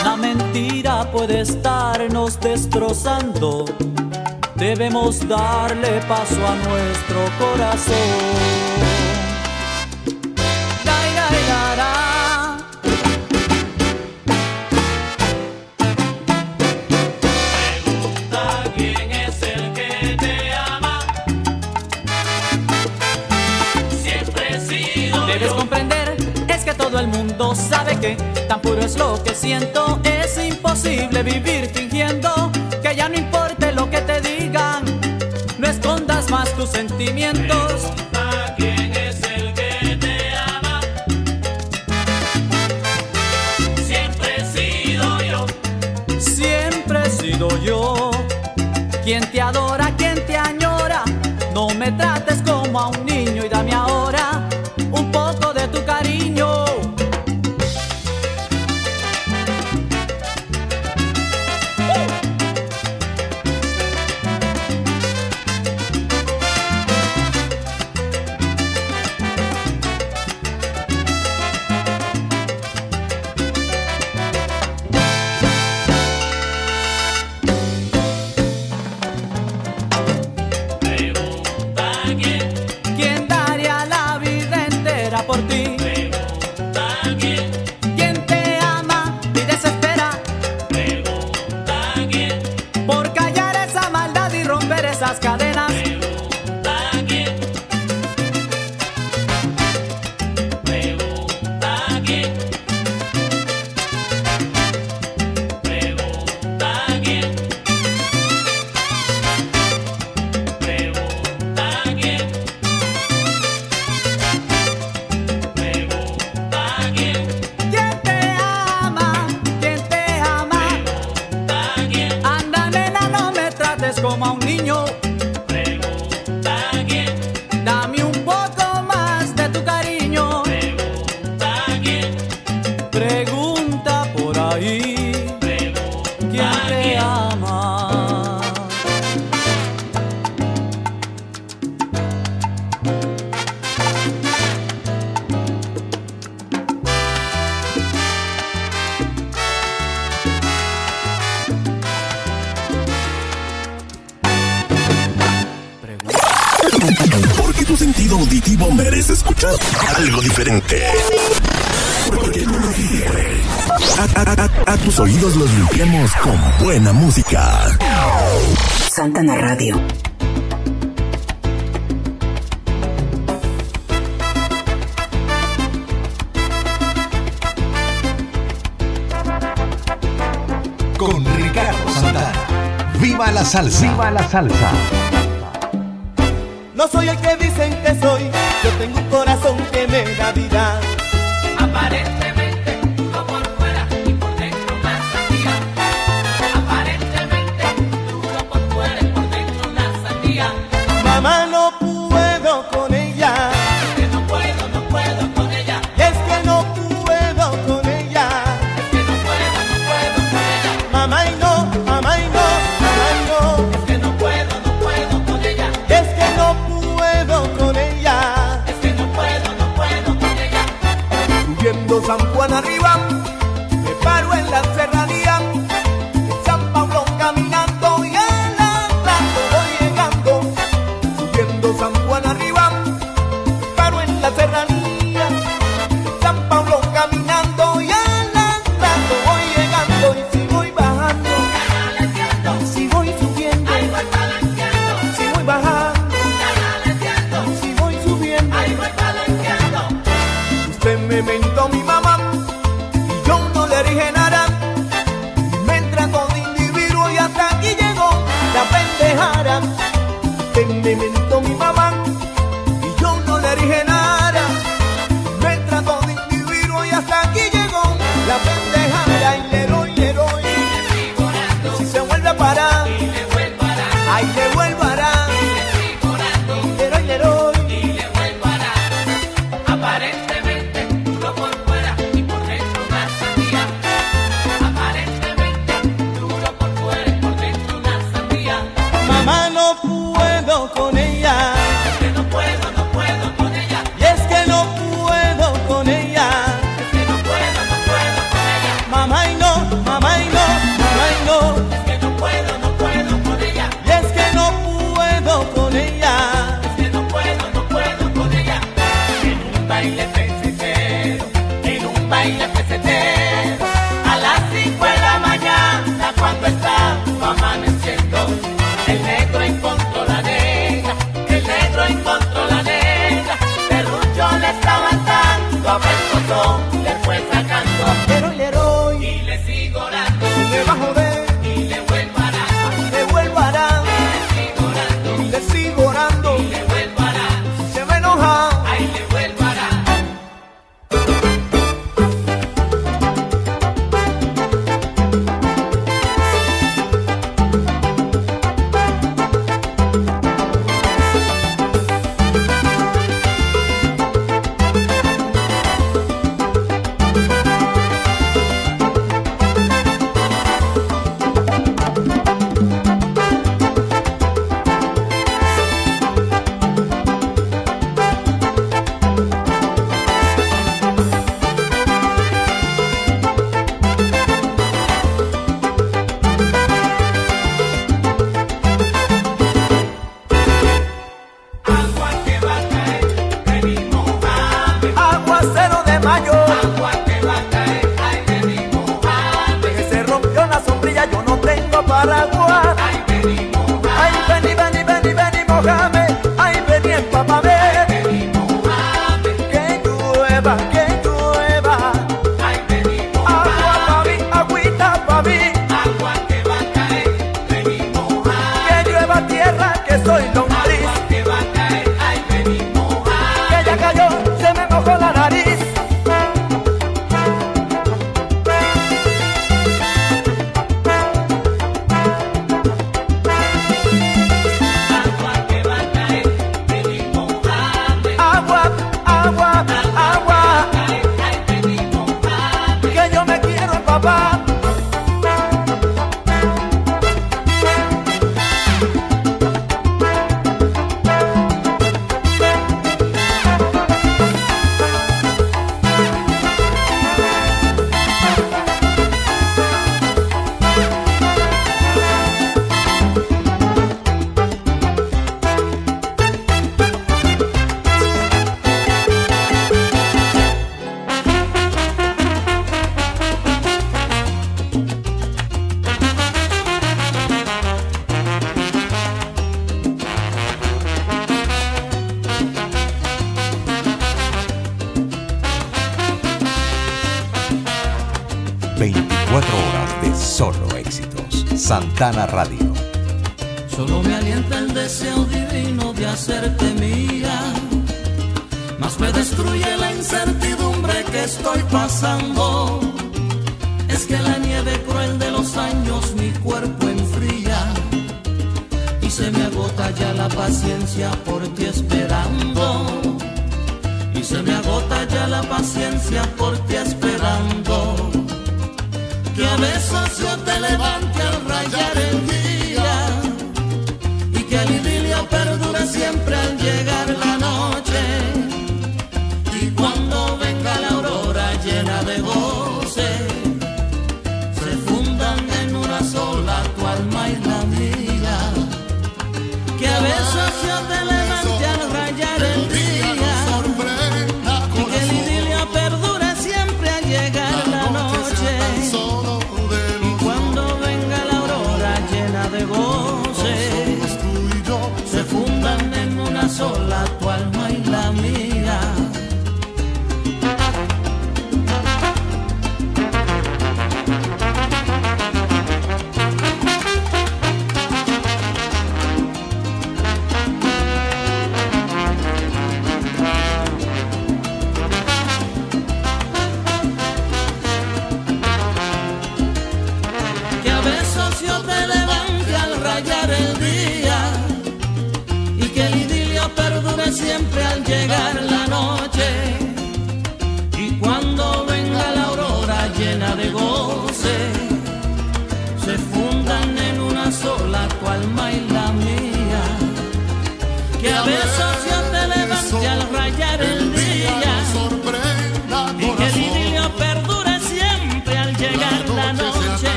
Una mentira puede estarnos destrozando. Debemos darle paso a nuestro corazón. Dai, dai, da, da. Pregunta quién es el que te ama. Siempre he sido Debes comprender, es que todo el mundo sabe que tan puro es lo que siento. Es imposible vivir fingiendo que ya no importe lo que te digan. Más tus sentimientos. Salsa!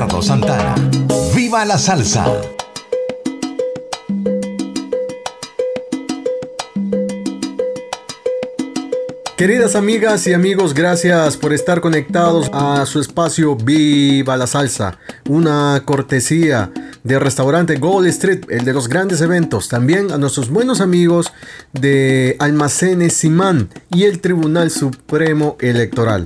Ricardo Santana. ¡Viva la salsa! Queridas amigas y amigos, gracias por estar conectados a su espacio Viva la Salsa, una cortesía del restaurante Gold Street, el de los grandes eventos, también a nuestros buenos amigos de Almacenes Simán y el Tribunal Supremo Electoral.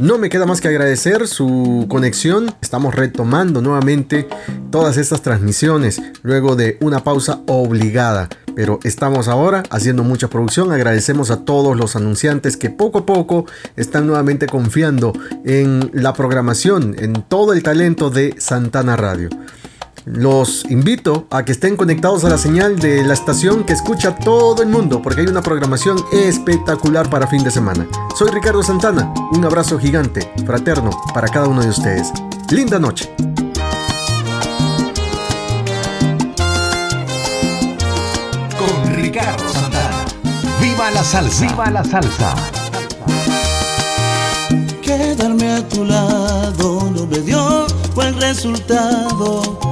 No me queda más que agradecer su conexión. Estamos retomando nuevamente todas estas transmisiones luego de una pausa obligada. Pero estamos ahora haciendo mucha producción. Agradecemos a todos los anunciantes que poco a poco están nuevamente confiando en la programación, en todo el talento de Santana Radio. Los invito a que estén conectados a la señal de la estación que escucha todo el mundo, porque hay una programación espectacular para fin de semana. Soy Ricardo Santana, un abrazo gigante, fraterno, para cada uno de ustedes. Linda noche. Con Ricardo Santana. ¡Viva la salsa! ¡Viva la salsa! Quedarme a tu lado no me dio buen resultado.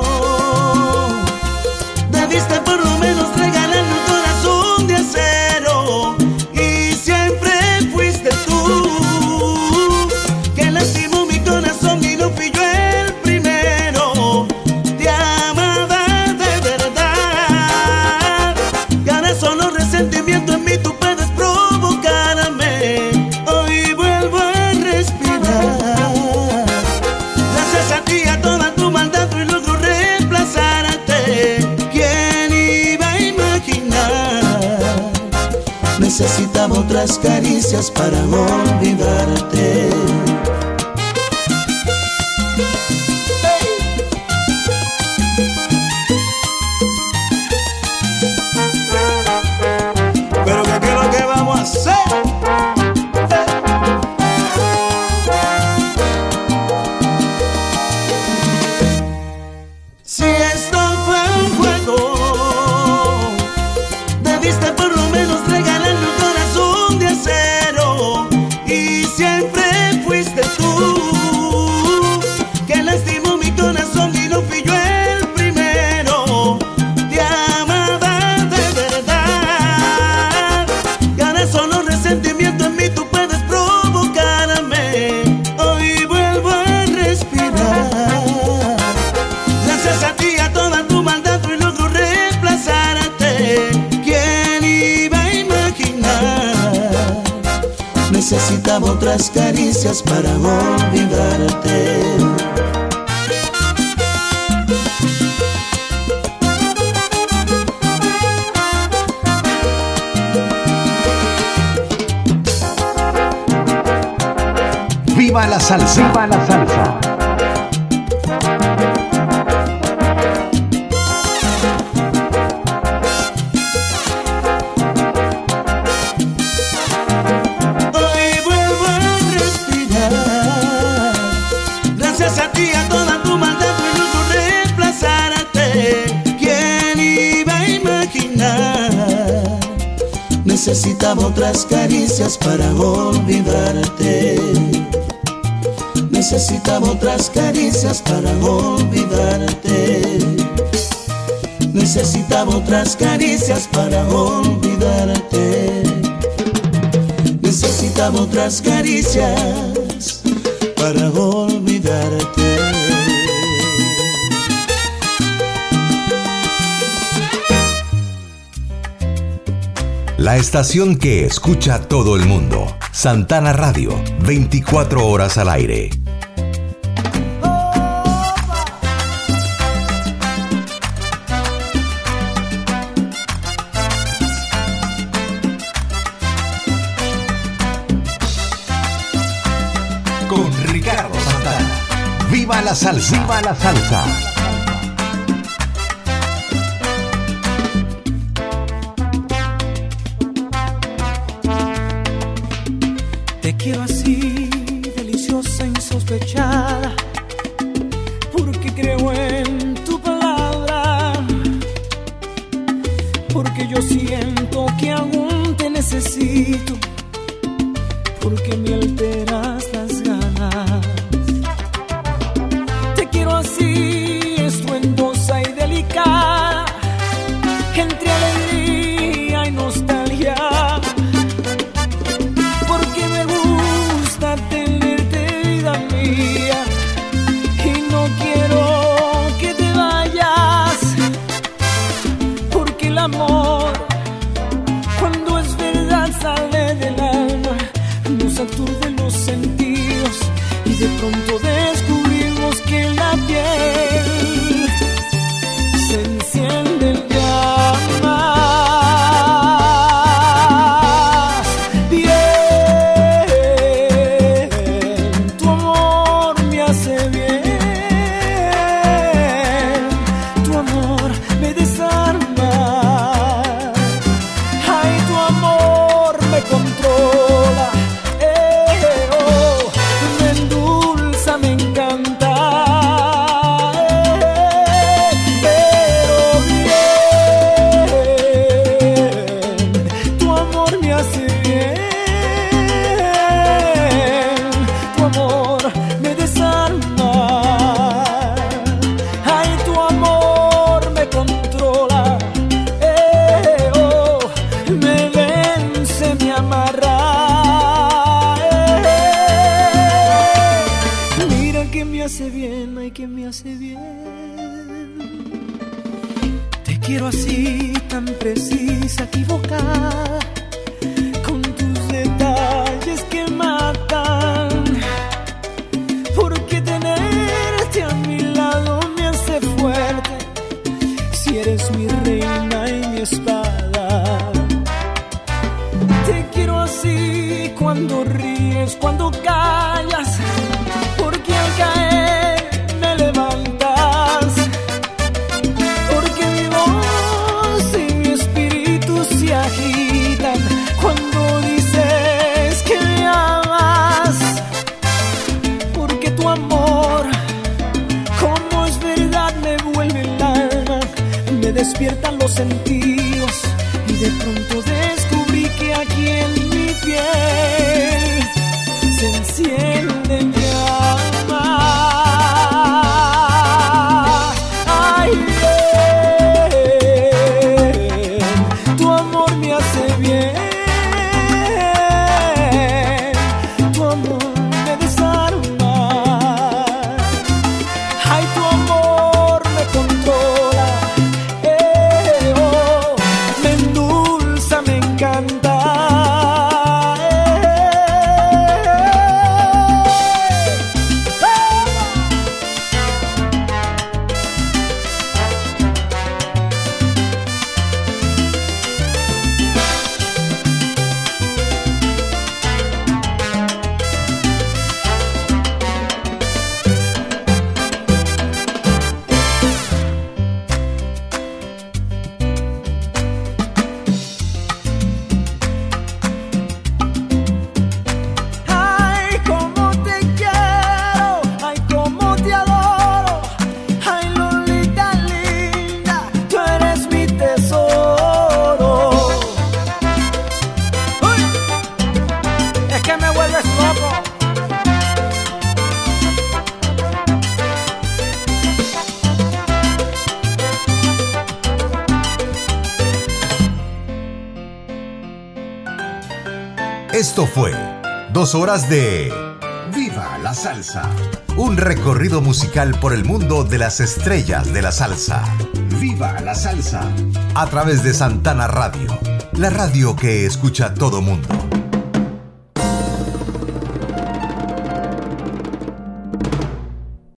Necesitaba otras caricias para olvidarte. Que escucha todo el mundo. Santana Radio, 24 horas al aire. Con Ricardo Santana. ¡Viva la salsa! ¡Viva la salsa! de Viva la Salsa. Un recorrido musical por el mundo de las estrellas de la salsa. Viva la Salsa. A través de Santana Radio. La radio que escucha todo mundo.